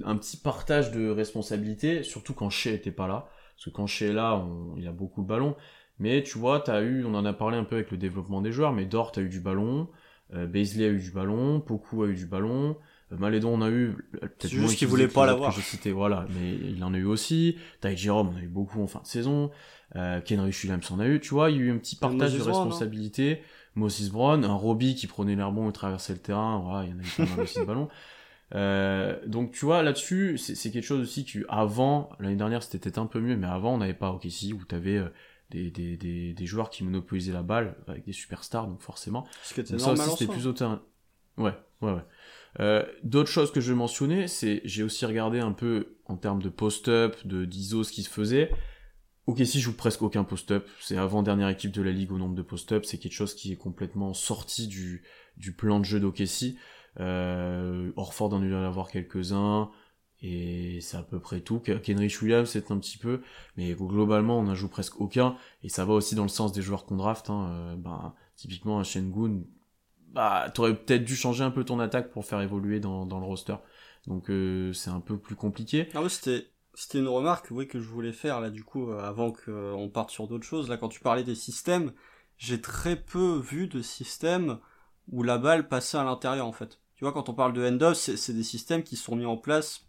un petit partage de responsabilité, surtout quand Shea était pas là. Parce que quand Shea est là, il a beaucoup de ballons. Mais tu vois, as eu, on en a parlé un peu avec le développement des joueurs, mais Dort a eu du ballon, euh, a eu du ballon, Poku a eu du ballon, euh, Malédon en a eu peut-être juste qu'il voulait pas l'avoir. voilà, mais il en a eu aussi. Ty Jerome en a eu beaucoup en fin de saison. Euh, Ken Richulams en a eu, tu vois, il y a eu un petit partage de responsabilité. Moses Brown, un Robbie qui prenait l'air bon et traversait le terrain, voilà, il y en a eu pas mal aussi de ballons. Euh, donc tu vois là-dessus c'est quelque chose aussi que avant l'année dernière c'était peut-être un peu mieux mais avant on n'avait pas OKC où tu avais euh, des, des, des, des, joueurs qui monopolisaient la balle avec des superstars donc forcément. Que ça aussi c'était plus au terrain. Ouais ouais ouais. Euh, d'autres choses que je vais mentionner c'est j'ai aussi regardé un peu en termes de post-up de d'ISO ce qui se faisait. OKC joue presque aucun post-up c'est avant dernière équipe de la ligue au nombre de post-up c'est quelque chose qui est complètement sorti du du plan de jeu d'OKC euh, Orford en a dû en avoir quelques-uns. Et c'est à peu près tout. Kenrich Williams, c'est un petit peu. Mais globalement, on n'en joue presque aucun. Et ça va aussi dans le sens des joueurs qu'on draft. Hein. Euh, ben, typiquement, un Shengun, bah, t'aurais peut-être dû changer un peu ton attaque pour faire évoluer dans, le roster. Donc euh, c'est un peu plus compliqué. Ah c'était une remarque que je voulais faire là du coup avant qu'on parte sur d'autres choses. Là quand tu parlais des systèmes, j'ai très peu vu de systèmes où la balle passait à l'intérieur en fait. Tu vois, quand on parle de end-off, c'est des systèmes qui sont mis en place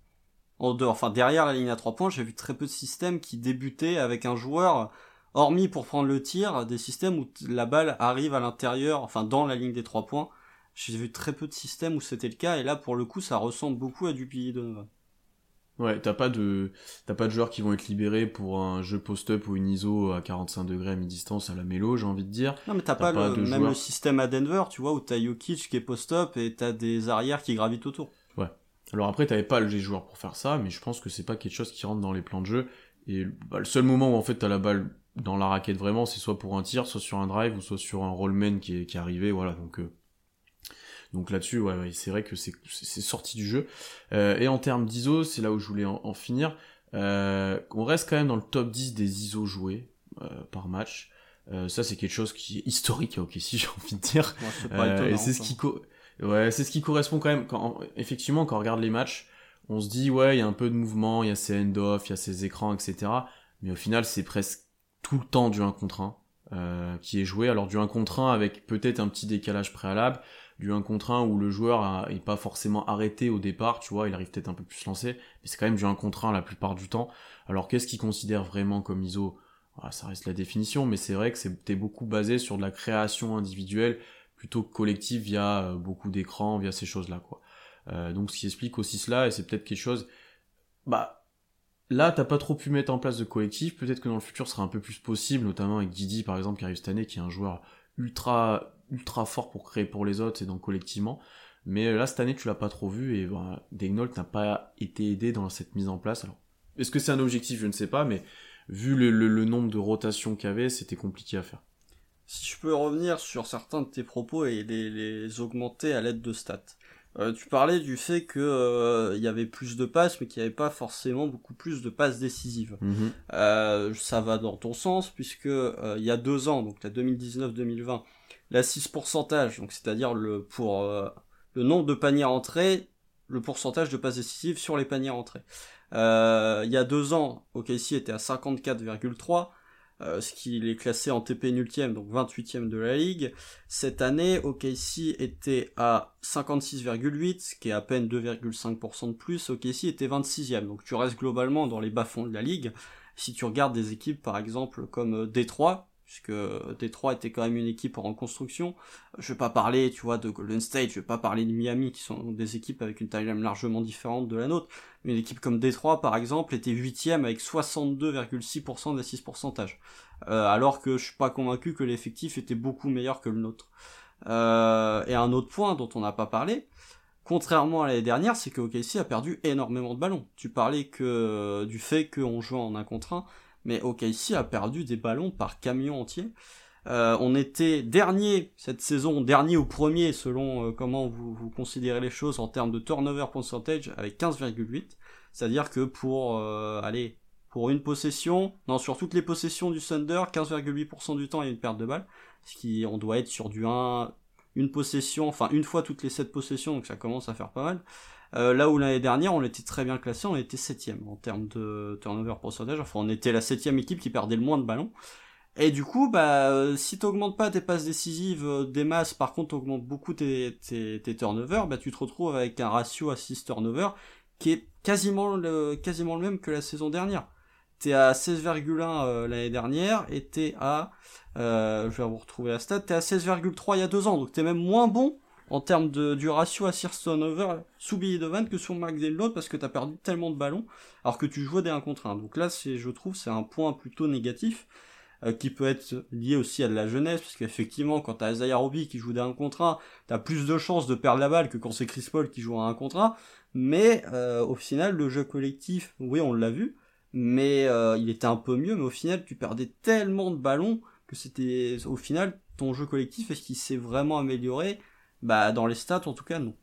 en dehors, enfin derrière la ligne à trois points. J'ai vu très peu de systèmes qui débutaient avec un joueur, hormis pour prendre le tir, des systèmes où la balle arrive à l'intérieur, enfin dans la ligne des trois points. J'ai vu très peu de systèmes où c'était le cas, et là pour le coup, ça ressemble beaucoup à du Billy Donovan. Ouais, t'as pas de t'as pas de joueurs qui vont être libérés pour un jeu post-up ou une ISO à 45 degrés à mi-distance à la mélo, j'ai envie de dire. Non mais t'as pas, le, même le système à Denver, tu vois, où t'as Jokic qui est post-up et t'as des arrières qui gravitent autour. Ouais. Alors après t'avais pas les joueurs pour faire ça, mais je pense que c'est pas quelque chose qui rentre dans les plans de jeu. Et bah, le seul moment où en fait t'as la balle dans la raquette vraiment, c'est soit pour un tir, soit sur un drive, ou soit sur un rollman qui est, qui est arrivé, voilà, donc euh, donc là-dessus, ouais, c'est vrai que c'est sorti du jeu. Euh, et en termes d'ISO, c'est là où je voulais en, finir. Euh, on reste quand même dans le top 10 des ISO joués euh, par match. ça, c'est quelque chose qui est historique, ok, si j'ai envie de dire. et c'est ce qui ouais, c'est ce qui correspond quand même. Quand, effectivement, quand on regarde les matchs, on se dit ouais, il y a un peu de mouvement, il y a ces end-off, il y a ces écrans, etc. Mais au final, c'est presque tout le temps du 1 contre 1 qui est joué. Alors du 1 contre 1 avec peut-être un petit décalage préalable du 1 contre 1 où le joueur est pas forcément arrêté au départ, tu vois, il arrive peut-être un peu plus lancé, mais c'est quand même du 1 contre 1 la plupart du temps. Alors qu'est-ce qu'il considère vraiment comme ISO? Ah, Ça reste la définition, mais c'est vrai que c'était beaucoup basé sur de la création individuelle plutôt collective via euh, beaucoup d'écrans, via ces choses-là, quoi. Euh, donc ce qui explique aussi cela, et c'est peut-être quelque chose, bah, là t'as pas trop pu mettre en place de collectif, peut-être que dans le futur ce sera un peu plus possible, notamment avec Didi par exemple qui arrive cette année, qui est un joueur ultra ultra fort pour créer pour les autres et donc collectivement. Mais là, cette année, tu l'as pas trop vu et ben, Degnault n'a pas été aidé dans cette mise en place. Alors, est-ce que c'est un objectif? Je ne sais pas, mais vu le, nombre de rotations qu'il y avait, c'était compliqué à faire. Si je peux revenir sur certains de tes propos et les, augmenter à l'aide de stats. Euh, tu parlais du fait que euh, il y avait plus de passes, mais qu'il n'y avait pas forcément beaucoup plus de passes décisives. Mhm. Euh, ça va dans ton sens, puisque euh, il y a deux ans, donc la 2019-2020, l'assist pourcentage, donc c'est-à-dire le pour euh, le nombre de paniers rentrés, le pourcentage de passes décisives sur les paniers rentrés. Euh, il y a deux ans, OKC était à 54,3, euh, ce qui est classé en TP nultième, donc 28e de la ligue. Cette année, OKC était à 56,8, ce qui est à peine 2,5% de plus. OKC était 26e, donc tu restes globalement dans les bas-fonds de la ligue. Si tu regardes des équipes, par exemple, comme euh, Détroit, puisque Détroit était quand même une équipe en reconstruction. Je vais pas parler, tu vois, de Golden State, je vais pas parler de Miami, qui sont des équipes avec une taille largement différente de la nôtre. Une équipe comme Détroit, par exemple, était huitième avec 62,6% d'assist pourcentage. Euh, alors que je suis pas convaincu que l'effectif était beaucoup meilleur que le nôtre. Euh, et un autre point dont on n'a pas parlé, contrairement à l'année dernière, c'est que OKC a perdu énormément de ballons. Tu parlais que du fait qu'on joue en un contre un, mais OKC a perdu des ballons par camion entier. Euh, on était dernier cette saison, dernier ou premier selon euh, comment vous, vous considérez les choses en termes de turnover percentage avec 15,8. C'est-à-dire que pour euh, aller pour une possession, non sur toutes les possessions du Thunder, 15,8% du temps il y a une perte de balle, ce qui on doit être sur du 1 une possession, enfin une fois toutes les 7 possessions, donc ça commence à faire pas mal. Euh, là où l'année dernière, on était très bien classé, on était septième en termes de turnover percentage. Enfin, on était la septième équipe qui perdait le moins de ballons. Et du coup, bah, euh, si t'augmentes pas tes passes décisives euh, des masses, par contre t'augmentes beaucoup tes, tes, tes turnovers, bah tu te retrouves avec un ratio assist turnover qui est quasiment le, quasiment le même que la saison dernière. T'es à 16,1 euh, l'année dernière et t'es à, euh, je vais vous retrouver la stat, t'es à 16,3 il y a deux ans, donc t'es même moins bon en termes de, du ratio assist turnover sous Billy Donovan que sur Mark Delon parce que t'as perdu tellement de ballons alors que tu jouais des 1 contre 1. Donc là, c'est, je trouve, c'est un point plutôt négatif euh, qui peut être lié aussi à de la jeunesse parce qu'effectivement, quand t'as Isaiah Roby qui joue des 1 contre 1, t'as plus de chances de perdre la balle que quand c'est Chris Paul qui joue à 1 contre 1. Mais euh, au final, le jeu collectif, oui, on l'a vu, mais euh, il était un peu mieux. Mais au final, tu perdais tellement de ballons que c'était, au final, ton jeu collectif, est-ce qu'il s'est vraiment amélioré bah, dans les stats, en tout cas, non.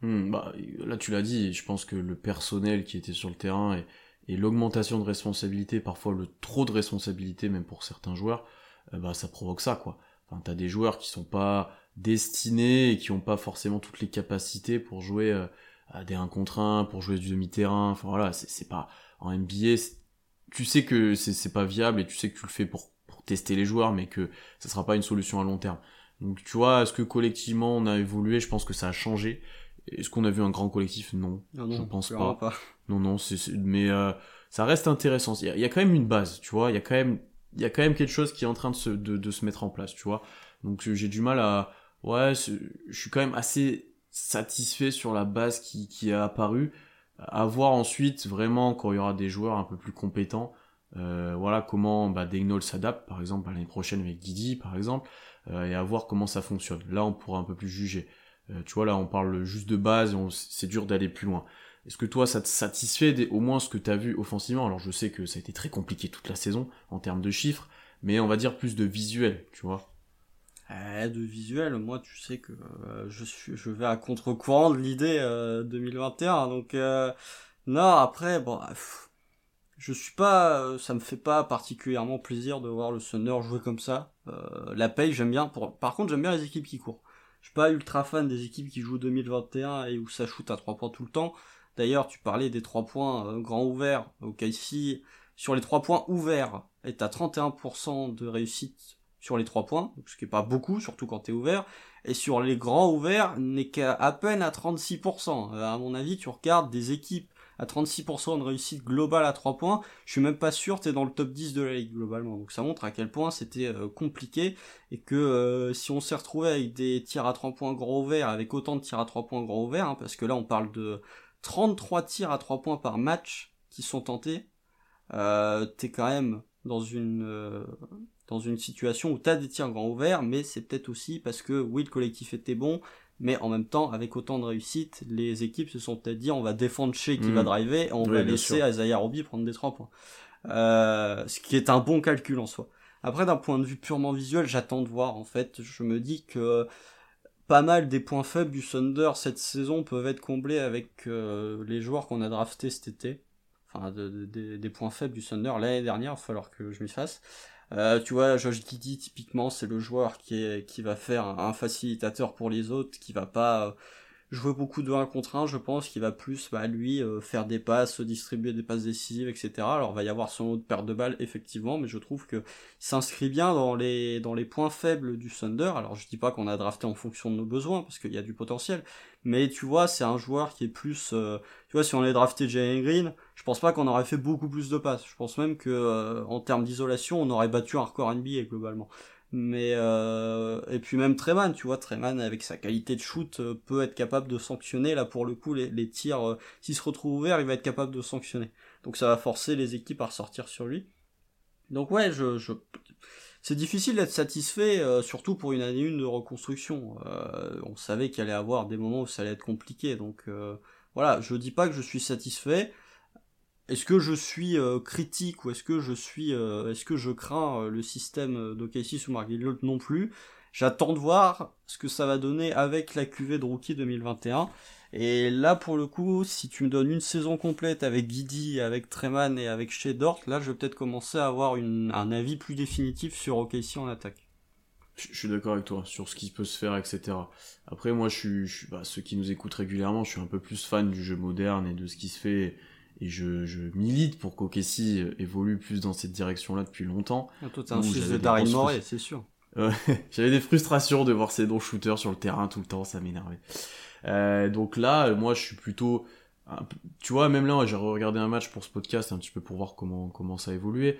Hmm, bah, là, tu l'as dit, je pense que le personnel qui était sur le terrain et, l'augmentation de responsabilité, parfois le trop de responsabilité, même pour certains joueurs, euh, bah, ça provoque ça, quoi. Enfin, t'as des joueurs qui sont pas destinés et qui ont pas forcément toutes les capacités pour jouer euh, à des 1 contre 1, pour jouer du demi-terrain. Enfin, voilà, c'est pas, en NBA, tu sais que c'est pas viable et tu sais que tu le fais pour, pour tester les joueurs, mais que ça sera pas une solution à long terme. Donc, tu vois, est-ce que collectivement on a évolué? Je pense que ça a changé. Est-ce qu'on a vu un grand collectif? Non. Non, Je pense pas. Non, non, c'est, mais euh, ça reste intéressant. Il y, a, il y a quand même une base, tu vois. Il y a quand même, il y a quand même quelque chose qui est en train de se, de, de se mettre en place, tu vois. Donc euh, j'ai du mal à, ouais, je suis quand même assez satisfait sur la base qui, qui est apparue. À voir ensuite vraiment quand il y aura des joueurs un peu plus compétents. euh, voilà comment bah, s'adapte, par exemple à l'année prochaine avec Didi, par exemple, et à voir comment ça fonctionne. Là, on pourra un peu plus juger. Euh, tu vois, là, on parle juste de base c'est dur d'aller plus loin. Est-ce que toi, ça te satisfait des- au moins ce que tu as vu offensivement? Alors, je sais que ça a été très compliqué toute la saison en termes de chiffres, mais on va dire plus de visuel, tu vois. Eh, de visuel, moi tu sais que euh, je suis je vais à contre-courant de l'idée euh, 2021 donc euh, non après bon pff, je suis pas euh, ça me fait pas particulièrement plaisir de voir le Thunder jouer comme ça. Euh, la paye j'aime bien pour par contre j'aime bien les équipes qui courent. Je suis pas ultra fan des équipes qui jouent 2021 et où ça shoot à 3 points tout le temps. D'ailleurs, tu parlais des 3 points euh, grands ouverts. Ok, ici, sur les 3 points ouverts, est à 31% de réussite sur les 3 points, ce qui est pas beaucoup, surtout quand t'es ouvert. Et sur les grands ouverts, n'est qu'à peine à 36%. Euh, à mon avis, tu regardes des équipes à 36% de réussite globale à 3 points, je suis même pas sûr t'es dans le top 10 de la ligue globalement. Donc ça montre à quel point c'était euh, compliqué et que euh, si on s'est retrouvé avec des tirs à 3 points grands ouverts, avec autant de tirs à 3 points grands ouverts, hein, parce que là on parle de 33 tirs à 3 points par match qui sont tentés, euh, t'es quand même dans une euh, dans une situation où t'as des tirs grands ouverts, mais c'est peut-être aussi parce que oui le collectif était bon, mais en même temps avec autant de réussite, les équipes se sont peut-être dit on va défendre Shea qui Mm. va driver, et on Oui, va laisser sûr. Isaiah Roby prendre des 3 points. Euh, ce qui est un bon calcul en soi. Après d'un point de vue purement visuel, j'attends de voir en fait, je me dis que pas mal des points faibles du Thunder cette saison peuvent être comblés avec les joueurs qu'on a draftés cet été. Enfin, des points faibles du Thunder l'année dernière, il va falloir que je m'y fasse. Euh, tu vois, Josh Giddy, typiquement, c'est le joueur qui, est, qui va faire un, facilitateur pour les autres, qui va pas euh, jouer beaucoup de 1 contre 1, je pense, qu'il va plus, bah, lui, euh, faire des passes, distribuer des passes décisives, etc. Alors, il va y avoir son autre paire de balles, effectivement, mais je trouve que s'inscrit bien dans les, dans les points faibles du Thunder. Alors, je dis pas qu'on a drafté en fonction de nos besoins, parce qu'il y a du potentiel, mais tu vois, c'est un joueur qui est plus, tu vois, si on avait drafté Jalen Green, je pense pas qu'on aurait fait beaucoup plus de passes. Je pense même que euh, en termes d'isolation, on aurait battu un record NBA globalement. Mais euh, et puis même Treman, tu vois, Treman avec sa qualité de shoot euh, peut être capable de sanctionner. Là pour le coup, les, les tirs, s'il se retrouve ouvert, il va être capable de sanctionner. Donc ça va forcer les équipes à ressortir sur lui. Donc ouais, je, je... c'est difficile d'être satisfait, surtout pour une année une de reconstruction. on savait qu'il allait avoir des moments où ça allait être compliqué. Donc voilà, je dis pas que je suis satisfait. Est-ce que je suis euh, critique ou est-ce que je suis, euh, est-ce que je crains euh, le système d'OKC sous Mark Non plus? J'attends de voir ce que ça va donner avec la QV de rookie 2021. Et là, pour le coup, si tu me donnes une saison complète avec Guidi, avec Treman et avec Shea Dort, là, je vais peut-être commencer à avoir un avis plus définitif sur OKC en attaque. Je suis d'accord avec toi sur ce qui peut se faire, etc. Après, moi, je suis, bah, ceux qui nous écoutent régulièrement, je suis un peu plus fan du jeu moderne et de ce qui se fait et je, je milite pour qu'Okessi évolue plus dans cette direction-là depuis longtemps. Ah, toi, t'es un fils de Daryl Morey, c'est sûr. J'avais des frustrations de voir ces dons shooters sur le terrain tout le temps, ça m'énervait. Euh, donc là, moi, je suis plutôt, tu vois, même là, j'ai regardé un match pour ce podcast un petit peu pour voir comment comment ça a évolué.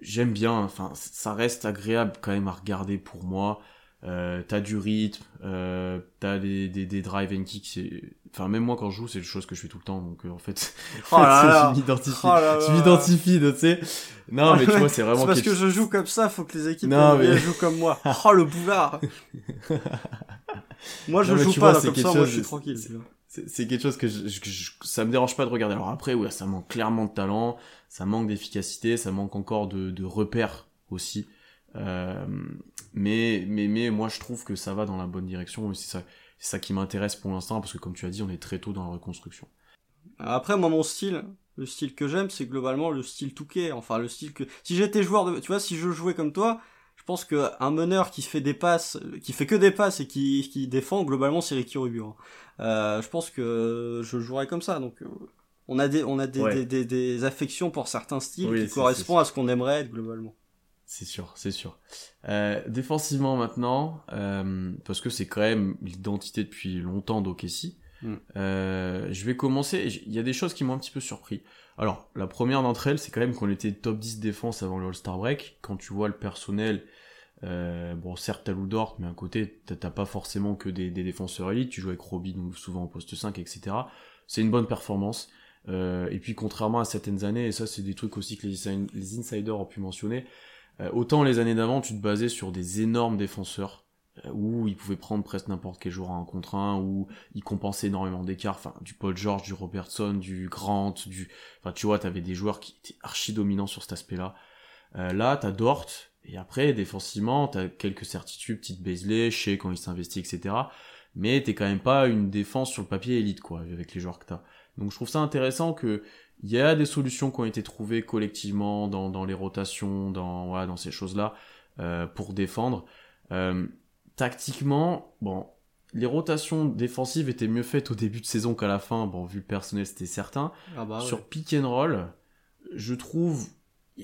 J'aime bien, enfin, ça reste agréable quand même à regarder pour moi. Euh, t'as du rythme, euh, t'as des, des, des drive and kick. Enfin, même moi quand je joue, c'est une chose que je fais tout le temps. Donc euh, en fait, oh je m'identifie. Oh m'identifie, tu sais. Non, mais tu vois, c'est vraiment. c'est parce que je joue comme ça, faut que les équipes non, mais... jouent comme moi. oh le boulard. moi, je joue pas comme ça. moi, je suis tranquille. C'est quelque chose que, je, ça me dérange pas de regarder. Alors après, ouais, ça manque clairement de talent, ça manque d'efficacité, ça manque encore de, de repères aussi. Euh, mais, mais, mais moi, je trouve que ça va dans la bonne direction. C'est ça, c'est ça qui m'intéresse pour l'instant, parce que comme tu as dit, on est très tôt dans la reconstruction. Après, moi, mon style, le style que j'aime, c'est globalement le style Touquet. Enfin, le style que, si j'étais joueur de, tu vois, si je jouais comme toi, je pense que un meneur qui fait des passes, qui fait que des passes et qui, qui défend, globalement, c'est Ricky Rubio. Hein. Euh, je pense que je jouerais comme ça. Donc, euh, on a des, on a des, des, des, affections pour certains styles qui correspondent à ce qu'on aimerait être globalement. C'est sûr, c'est sûr. Euh, défensivement maintenant, euh, parce que c'est quand même l'identité depuis longtemps d'Okessi. Mm. Euh, je vais commencer. Il y a des choses qui m'ont un petit peu surpris. Alors, la première d'entre elles, c'est quand même qu'on était top 10 défense avant le All-Star Break. Quand tu vois le personnel, euh, bon, certes, t'as Lou Dort, mais à côté, t'as pas forcément que des, défenseurs élites. Tu joues avec Robin, souvent au poste 5, etc. C'est une bonne performance. Euh, et puis, contrairement à certaines années, et ça, c'est des trucs aussi que les, les insiders ont pu mentionner, euh, autant les années d'avant, tu te basais sur des énormes défenseurs où ils pouvaient prendre presque n'importe quel joueur en contre un, où ils compensaient énormément d'écart, enfin du Paul George, du Robertson, du Grant, du, enfin tu vois, t'avais des joueurs qui étaient archi dominants sur cet aspect-là. Là, t'as Dort, et après défensivement, t'as quelques certitudes, petite Beasley, chez quand il s'investit, etc. Mais t'es quand même pas une défense sur le papier élite quoi, avec les joueurs que t'as. Donc je trouve ça intéressant que il y a des solutions qui ont été trouvées collectivement dans, dans les rotations, dans, voilà, dans ces choses-là, euh, pour défendre. Euh, tactiquement, bon, les rotations défensives étaient mieux faites au début de saison qu'à la fin. Bon, vu le personnel, c'était certain. Ah bah Sur pick and roll, je trouve,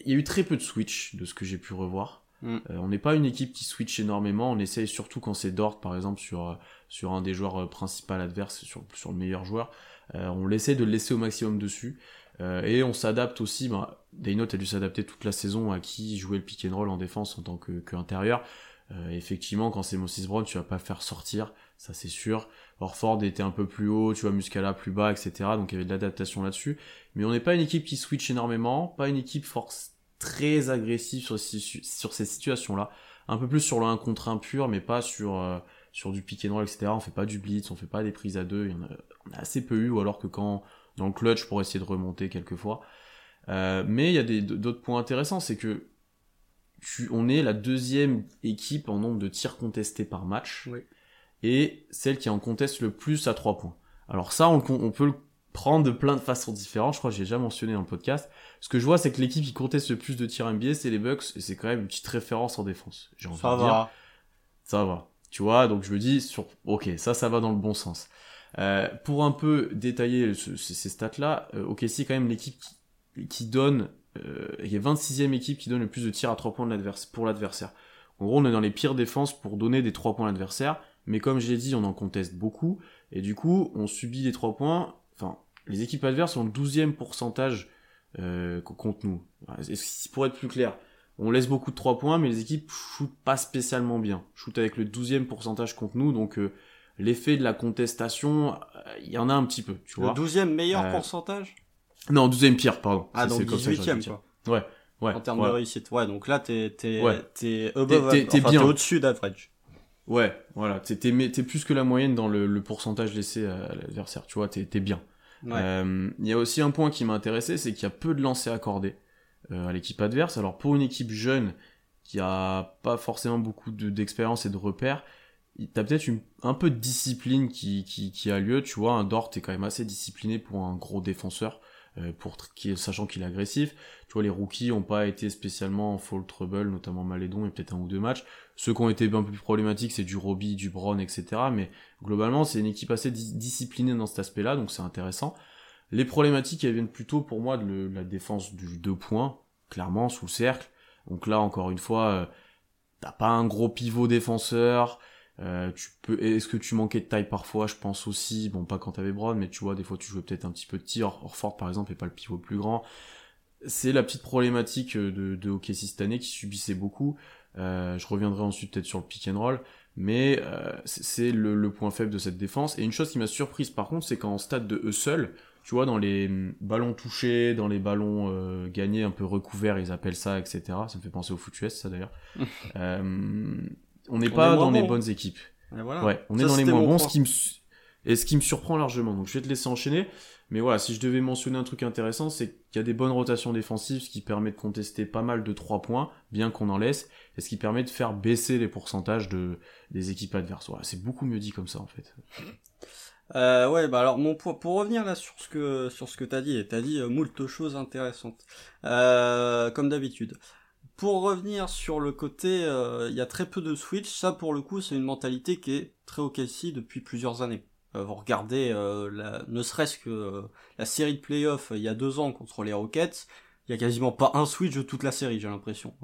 il y a eu très peu de switch de ce que j'ai pu revoir. Mm. Euh, on n'est pas une équipe qui switch énormément. On essaye surtout quand c'est Dort, par exemple, sur, sur un des joueurs principaux adverses, sur, sur le meilleur joueur. on essaie de le laisser au maximum dessus. Euh, et on s'adapte aussi, bah, Daynote a dû s'adapter toute la saison à qui jouait le pick and roll en défense en tant que, que intérieur. Euh, effectivement, quand c'est Moses Brown, tu vas pas faire sortir, ça c'est sûr. Orford était un peu plus haut, tu vois, Muscala plus bas, etc. Donc il y avait de l'adaptation là-dessus. Mais on n'est pas une équipe qui switch énormément, pas une équipe force très agressive sur, ces situations-là. Un peu plus sur le 1 contre 1 pur, mais pas sur, euh, sur du pick and roll, etc. On fait pas du blitz, on fait pas des prises à deux, il on a assez peu eu, ou alors que quand dans le clutch pour essayer de remonter quelquefois. Euh, mais il y a d'autres points intéressants, c'est que tu, on est la deuxième équipe en nombre de tirs contestés par match. Oui. Et celle qui en conteste le plus à 3 points. Alors ça, on, on peut le prendre de plein de façons différentes. Je crois que j'ai déjà mentionné dans le podcast. Ce que je vois, c'est que l'équipe qui conteste le plus de tirs NBA, c'est les Bucks, et c'est quand même une petite référence en défense. J'ai envie Ça de dire. va. Ça va. Tu vois, donc je me dis, sur... ok, ça, ça va dans le bon sens. Euh, pour un peu détailler ce- ce- ces stats-là, euh, OKC c'est quand même l'équipe qui, qui donne, euh, il y a 26e équipe qui donne le plus de tirs à 3 points de pour l'adversaire. En gros, on est dans les pires défenses pour donner des 3 points à l'adversaire, mais comme je l'ai dit, on en conteste beaucoup, et du coup, on subit les 3 points, enfin, les équipes adverses ont le 12e pourcentage euh, co- contre nous. Pour être plus clair, on laisse beaucoup de 3 points, mais les équipes shootent pas spécialement bien. Shootent avec le 12e pourcentage contre nous, donc euh, l'effet de la contestation, euh, il y en a un petit peu, tu Le vois. 12e meilleur Euh, pourcentage? Non, 12e pire, pardon. Ah, donc c'est comme ça que j'aurais 18e, dû dire. quoi. Ouais, ouais. en termes ouais. de réussite. Ouais, donc là, t'es, t'es, Ouais. t'es above, T'es- t'es enfin, bien. au-dessus d'average. Ouais, voilà. T'es, t'es, mais t'es plus que la moyenne dans le, le pourcentage laissé à l'adversaire, tu vois, t'es, t'es bien. Ouais. Euh, Il y a aussi un point qui m'a intéressé, c'est qu'il y a peu de lancers accordés euh, à l'équipe adverse. Alors pour une équipe jeune qui a pas forcément beaucoup de- d'expérience et de repères, t'as peut-être une- un peu de discipline qui, qui, qui a lieu. Tu vois, un Dort est quand même assez discipliné pour un gros défenseur, pour tr- qui, sachant qu'il est agressif. Tu vois, les rookies ont pas été spécialement en fall trouble, notamment Malédon et peut-être un ou deux matchs. Ceux qui ont été un peu plus problématiques, c'est du Roby, du Brown, etc. Mais globalement, c'est une équipe assez dis- disciplinée dans cet aspect-là, donc c'est intéressant. Les problématiques, elles viennent plutôt pour moi de la défense du 2 points, clairement, sous le cercle. Donc là, encore une fois, euh, t'as pas un gros pivot défenseur. Euh, tu peux, est-ce que tu manquais de taille parfois Je pense aussi. Bon, pas quand t'avais Brown, mais tu vois, des fois, tu jouais peut-être un petit peu de tir. Orford, par exemple, est pas le pivot plus grand. C'est la petite problématique euh, de, de OKC cette année qui subissait beaucoup. Euh, je reviendrai ensuite peut-être sur le pick and roll, mais euh, c'est- le, le point faible de cette défense. Et une chose qui m'a surprise par contre, c'est qu'en stade de eux seuls, tu vois, dans les hum, ballons touchés, dans les ballons euh, gagnés, un peu recouverts, ils appellent ça, etc. Ça me fait penser au foot US, ça d'ailleurs. On n'est pas dans les bon. bonnes équipes. Et voilà. Ouais, on Ça, est dans les moins bons, ce qui me et ce qui me surprend largement. Donc je vais te laisser enchaîner. Mais voilà, si je devais mentionner un truc intéressant, c'est qu'il y a des bonnes rotations défensives, ce qui permet de contester pas mal de 3 points, bien qu'on en laisse, et ce qui permet de faire baisser les pourcentages de, des équipes adverses. Voilà, c'est beaucoup mieux dit comme ça en fait. Euh, ouais, bah alors mon point, pour revenir là sur ce que sur ce que t'as dit, et t'as dit euh, moult choses intéressantes, euh, comme d'habitude. Pour revenir sur le côté, euh, il y a très peu de switch. Ça, pour le coup, c'est une mentalité qui est très OKC depuis plusieurs années. Euh, vous regardez, euh, la, ne serait-ce que euh, la série de playoffs euh, il y a deux ans contre les Rockets, il y a quasiment pas un switch de toute la série, j'ai l'impression.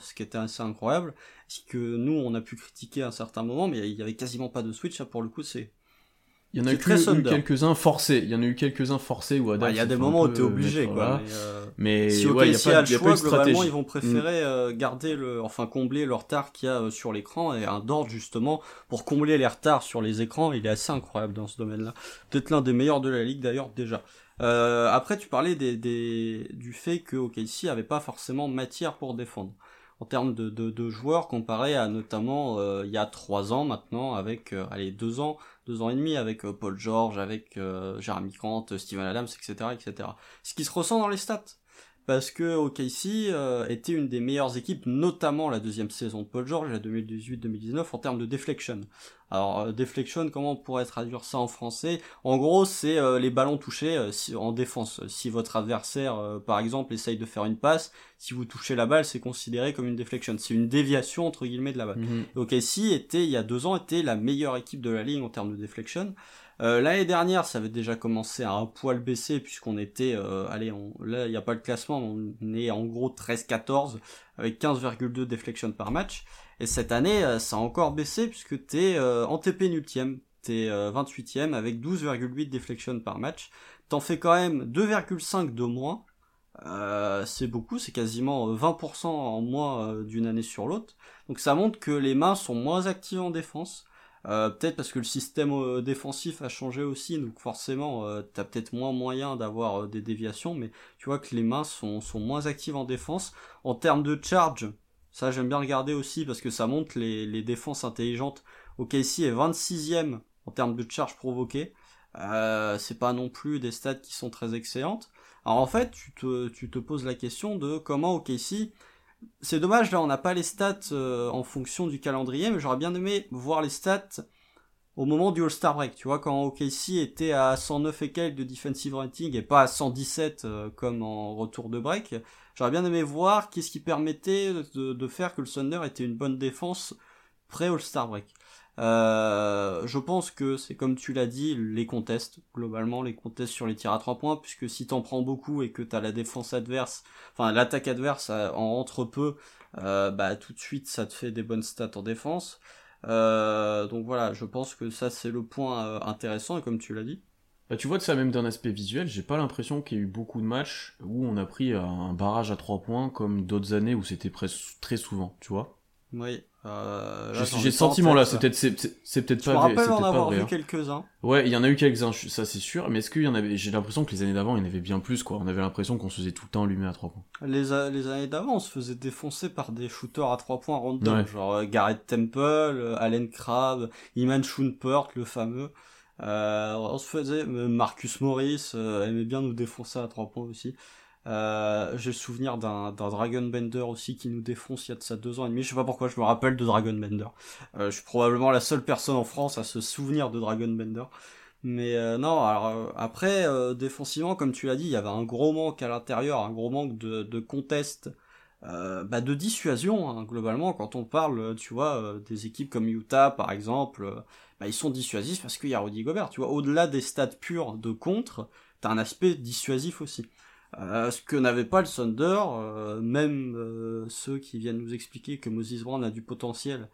Ce qui était assez incroyable, c'est que nous, on a pu critiquer à un certain moment, mais il y avait quasiment pas de switch. Ça, pour le coup, c'est Il y en a eu, quelques-uns forcés. Il y en a eu quelques-uns forcés Adam. Ouais, il y a des moments où peu t'es obligé, mettre quoi. Mais, euh, Mais si ouais, a OKC pas, a le a eu choix, globalement, ils vont préférer euh, garder le, enfin combler le retard qu'il y a euh, sur l'écran et un Dort justement pour combler les retards sur les écrans. Il est assez incroyable dans ce domaine-là. Peut-être l'un des meilleurs de la ligue d'ailleurs déjà. Euh, après, tu parlais des, des, du fait que OKC avait pas forcément matière pour défendre en termes de, de, de joueurs comparé à notamment euh, il y a trois ans maintenant avec euh, allez deux ans deux ans et demi avec euh, Paul George avec euh, Jeremy Grant Steven Adams etc etc ce qui se ressent dans les stats parce que OKC euh, était une des meilleures équipes notamment la deuxième saison de Paul George la 2018-2019 en termes de deflection alors euh, deflection comment on pourrait traduire ça en français? En gros c'est euh, les ballons touchés euh, si- en défense si votre adversaire euh, par exemple essaye de faire une passe si vous touchez la balle, c'est considéré comme une deflection. C'est une déviation entre guillemets de la balle. Mhm. OKC était, il y a deux ans, était la meilleure équipe de la ligue en termes de deflection. Euh, L'année dernière, ça avait déjà commencé à un poil baisser puisqu'on était, euh, allez, on, là il n'y a pas le classement, on est en gros 13-14 avec 15,2 deflection par match. Et cette année, euh, ça a encore baissé puisque t'es euh, en TP nultième, t'es euh, 28ème avec 12,8 deflection par match. T'en fais quand même 2,5 de moins. Euh, c'est beaucoup, c'est quasiment euh, 20% en moins euh, d'une année sur l'autre. Donc ça montre que les mains sont moins actives en défense. Euh, peut-être parce que le système euh, défensif a changé aussi, donc forcément euh, t'as peut-être moins moyen d'avoir des déviations, mais tu vois que les mains sont, moins actives en défense. En termes de charge, ça j'aime bien regarder aussi parce que ça montre les, défenses intelligentes. OKC est 26ème en termes de charge provoquée. C'est pas non plus des stats qui sont très excellentes. Alors en fait, tu te, tu te poses la question de comment OKC... C'est dommage, là on n'a pas les stats euh, en fonction du calendrier, mais j'aurais bien aimé voir les stats au moment du All-Star Break, tu vois, quand OKC était à 109 et quelques de defensive rating et pas à 117 euh, comme en retour de break, j'aurais bien aimé voir qu'est-ce qui permettait de, faire que le Thunder était une bonne défense pré All-Star Break. Euh, je pense que c'est comme tu l'as dit, les contests, globalement, les contests sur les tirs à trois points, puisque si t'en prends beaucoup et que t'as la défense adverse, enfin l'attaque adverse euh, en rentre peu, euh, bah tout de suite ça te fait des bonnes stats en défense. Euh, donc voilà, je pense que ça c'est le point intéressant, et comme tu l'as dit. Bah, tu vois de ça même d'un aspect visuel, j'ai pas l'impression qu'il y ait eu beaucoup de matchs où on a pris un barrage à trois points comme d'autres années où c'était très souvent, tu vois. Oui. Euh, j'ai ce sentiment là, c'est peut-être c'est peut-être pas. Je me rappelle en avoir vu quelques-uns. Ouais, il y en a eu quelques-uns, ça c'est sûr. Mais est-ce qu'il y en avait J'ai l'impression que les années d'avant, il y en avait bien plus quoi. On avait l'impression qu'on se faisait tout le temps allumer à trois points. Les, les années d'avant, on se faisait défoncer par des shooters à trois points random, genre euh, Garrett Temple, euh, Allen Crabbe, Iman Schoenpert, le fameux. Euh, on se faisait Marcus Morris aimait bien nous défoncer à trois points aussi. Euh, j'ai le souvenir d'un Dragon Bender aussi qui nous défonce il y a de ça deux ans et demi. Je sais pas pourquoi je me rappelle de Dragon Bender. Euh, je suis probablement la seule personne en France à se souvenir de Dragon Bender. Mais euh, non, alors après défensivement, comme tu l'as dit, il y avait un gros manque à l'intérieur, un gros manque de, de contest, bah, de dissuasion hein, globalement. Quand on parle, tu vois, des équipes comme Utah par exemple, bah, ils sont dissuasifs parce qu'il y a Rudy Gobert. Tu vois, au-delà des stats purs de contre, t'as un aspect dissuasif aussi. Euh, ce que n'avait pas le Thunder, euh, même euh, ceux qui viennent nous expliquer que Moses Brown a du potentiel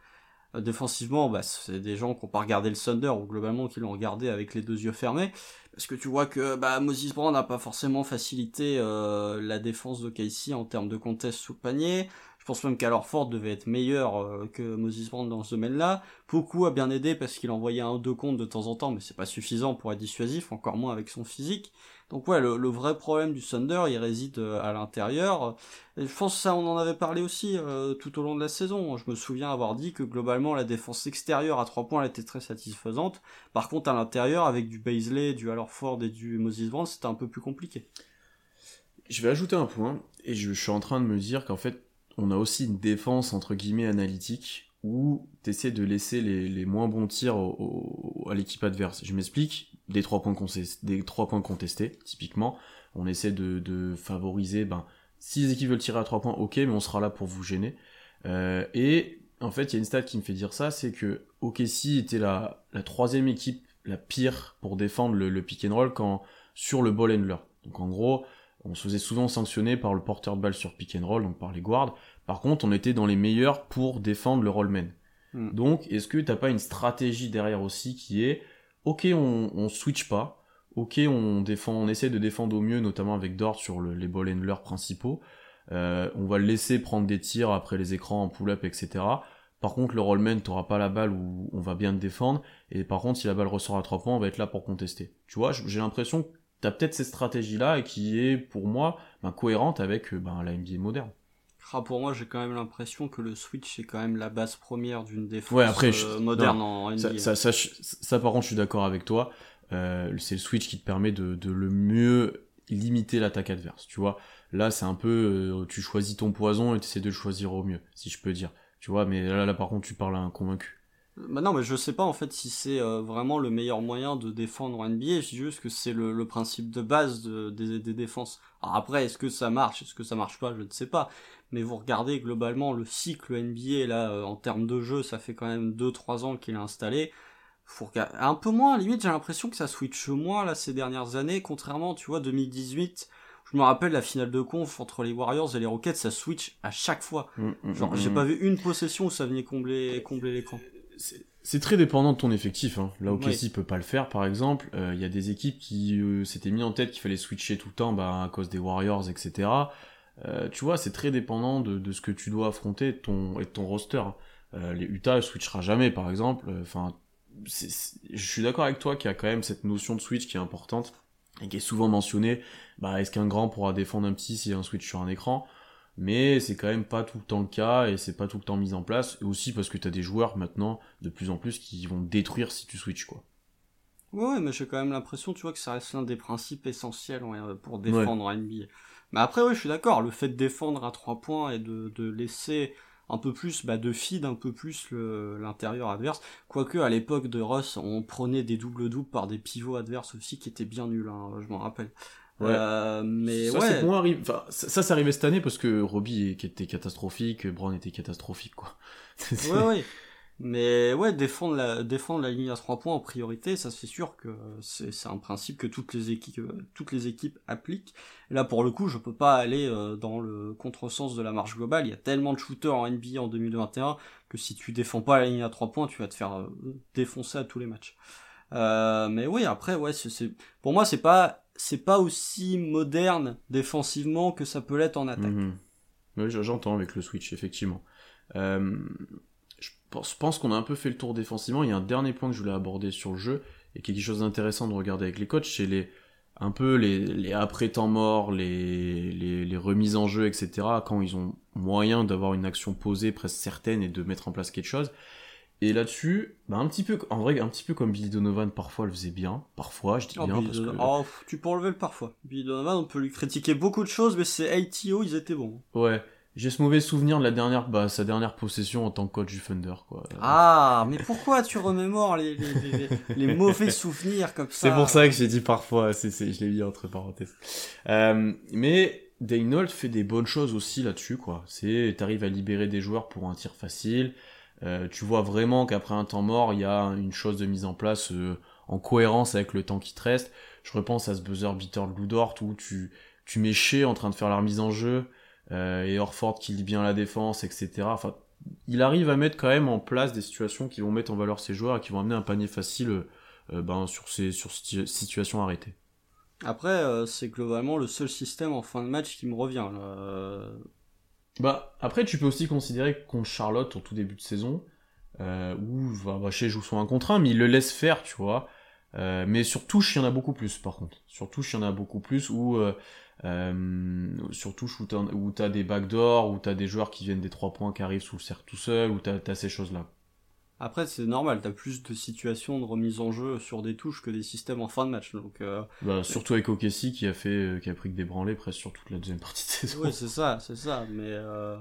défensivement, bah, c'est des gens qui n'ont pas regardé le Thunder ou globalement qui l'ont regardé avec les deux yeux fermés, parce que tu vois que bah, Moses Brown n'a pas forcément facilité la défense de Casey en termes de contest sous panier. Je pense même qu'alors Ford devait être meilleur que Moses Brown dans ce domaine-là. Poku a bien aidé parce qu'il envoyait un ou deux comptes de temps en temps, mais c'est pas suffisant pour être dissuasif, encore moins avec son physique. Donc ouais, le, vrai problème du Thunder, il réside euh, à l'intérieur. Je pense que ça, on en avait parlé aussi euh, tout au long de la saison. Je me souviens avoir dit que globalement, la défense extérieure à trois points, elle était très satisfaisante. Par contre, à l'intérieur, avec du Baisley, du Ford et du Moses Brown, c'était un peu plus compliqué. Je vais ajouter un point, et je, suis en train de me dire qu'en fait, on a aussi une défense entre guillemets analytique où tu de laisser les, moins bons tirs à l'équipe adverse. Je m'explique, des trois points, des trois points contestés, typiquement, on essaie de, favoriser, ben, si les équipes veulent tirer à trois points, ok, mais on sera là pour vous gêner. Euh, et en fait, il y a une stat qui me fait dire ça, c'est que OKC était la, la troisième équipe la pire pour défendre le, pick and roll quand, sur le ball handler. Donc en gros, on se faisait souvent sanctionner par le porteur de balle sur pick and roll, donc par les guards. Par contre, on était dans les meilleurs pour défendre le rollman. Hmm. Donc, est-ce que t'as pas une stratégie derrière aussi qui est, ok, on, on switch pas, ok, on défend, on essaie de défendre au mieux, notamment avec Dort sur les ball handlers principaux. Euh, on va le laisser prendre des tirs après les écrans en pull-up, etc. Par contre, le rollman, t'auras pas la balle où on va bien te défendre. Et par contre, si la balle ressort à 3 points, on va être là pour contester. Tu vois, j'ai l'impression que t'as peut-être cette stratégie-là et qui est, pour moi, ben, cohérente avec ben, la NBA moderne. Ah, pour moi, j'ai quand même l'impression que le Switch est quand même la base première d'une défense après, euh, moderne en NBA. Ça, ça, ça, par contre, je suis d'accord avec toi. Euh, c'est le Switch qui te permet de, de le mieux limiter l'attaque adverse. Tu vois, là, c'est un peu, euh, tu choisis ton poison et tu essaies de le choisir au mieux, si je peux dire. Tu vois, mais là, là par contre, tu parles à un convaincu. Bah non, mais je sais pas en fait si c'est vraiment le meilleur moyen de défendre en NBA. Je dis juste que c'est le, le, principe de base de, des, des défenses. Alors après, est-ce que ça marche, est-ce que ça marche pas, je ne sais pas mais vous regardez globalement le cycle NBA là euh, en termes de jeu, ça fait quand même 2-3 ans qu'il est installé. Faut un peu moins, limite j'ai l'impression que ça switch moins là ces dernières années, contrairement tu vois 2018. Je me rappelle la finale de conf entre les Warriors et les Rockets, ça switch à chaque fois. Mm, mm, Genre, mm, j'ai pas vu une possession où ça venait combler, combler l'écran. C'est très dépendant de ton effectif. Hein. Là, OKC peut pas le faire, par exemple. Il euh, y a des équipes qui euh, s'étaient mis en tête qu'il fallait switcher tout le temps bah, à cause des Warriors, etc. Euh, tu vois, c'est très dépendant de, de, ce que tu dois affronter et de ton, et ton roster. Euh, les Utah ne switchera jamais, par exemple. Euh, enfin, je suis d'accord avec toi qu'il y a quand même cette notion de switch qui est importante et qui est souvent mentionnée. Bah, est-ce qu'un grand pourra défendre un petit s'il y a un switch sur un écran? Mais c'est quand même pas tout le temps le cas et c'est pas tout le temps mis en place et aussi parce que tu as des joueurs maintenant de plus en plus qui vont détruire si tu switches quoi. Ouais, mais j'ai quand même l'impression, tu vois, que ça reste l'un des principes essentiels pour défendre NBA. Mais après, oui, je suis d'accord. Le fait de défendre à trois points et de, de laisser un peu plus bah, de feed, un peu plus l'intérieur adverse. Quoique à l'époque de Russ, on prenait des doubles doubles par des pivots adverses aussi qui étaient bien nuls, hein, je m'en rappelle. Euh, mais ça, ouais. Arrive... Enfin, ça, ça, arrivait cette année parce que Robbie était catastrophique, Brown était catastrophique, quoi. ouais, ouais. Mais ouais, défendre la, défendre la ligne à 3 points en priorité, ça c'est sûr que c'est, c'est un principe que toutes les équipes, toutes les équipes appliquent. Et là, pour le coup, je peux pas aller euh, dans le contresens de la marche globale. Il y a tellement de shooters en NBA en 2021 que si tu défends pas la ligne à 3 points, tu vas te faire euh, défoncer à tous les matchs. Euh, mais oui, après, ouais, c'est, pour moi, c'est pas, c'est pas aussi moderne défensivement que ça peut l'être en attaque. Mhm. Oui, j'entends avec le switch, effectivement. Euh, je pense, qu'on a un peu fait le tour défensivement. Il y a un dernier point que je voulais aborder sur le jeu et quelque chose d'intéressant de regarder avec les coachs, c'est les un peu les, après temps morts, les, les, remises en jeu, etc. Quand ils ont moyen d'avoir une action posée presque certaine et de mettre en place quelque chose. Et là-dessus, bah un petit peu, en vrai, un petit peu comme Billy Donovan parfois le faisait bien, parfois, je dis oh, bien parce que... Oh, tu peux enlever le parfois. Billy Donovan, on peut lui critiquer beaucoup de choses, mais c'est ATO, ils étaient bons. Ouais. J'ai ce mauvais souvenir de la dernière, bah, sa dernière possession en tant que coach du Thunder, quoi. Ah, mais pourquoi tu remémores les, les, les, les mauvais souvenirs comme ça? C'est pour ça que j'ai dit parfois, c'est, c'est, je l'ai mis entre parenthèses. Euh, mais Daynold fait des bonnes choses aussi là-dessus, quoi. C'est, t'arrives à libérer des joueurs pour un tir facile, euh, tu vois vraiment qu'après un temps mort, il y a une chose de mise en place euh, en cohérence avec le temps qui te reste. Je repense à ce buzzer beater de Ludort où tu, tu mets en train de faire la remise en jeu euh, et Orford qui lit bien la défense, etc. Enfin, il arrive à mettre quand même en place des situations qui vont mettre en valeur ses joueurs et qui vont amener un panier facile ben, sur ces sur situations arrêtées. Après, c'est globalement le seul système en fin de match qui me revient. Là. Bah, après, tu peux aussi considérer contre Charlotte au tout début de saison, euh, où bah, chez joue son un contre un, mais il le laisse faire, tu vois. Euh, mais sur touche, il y en a beaucoup plus, par contre. Sur touche, il y en a beaucoup plus, où, euh, euh, sur touche, où t'as des backdoors, où t'as des joueurs qui viennent des trois points qui arrivent sous le cercle tout seul, où t'as as ces choses-là. Après, c'est normal, t'as plus de situations de remise en jeu sur des touches que des systèmes en fin de match. Donc, euh... bah, surtout avec Okessi qui a fait, euh, qui a pris que des branlés presque sur toute la deuxième partie de saison. Oui, c'est ça, c'est ça. Mais euh...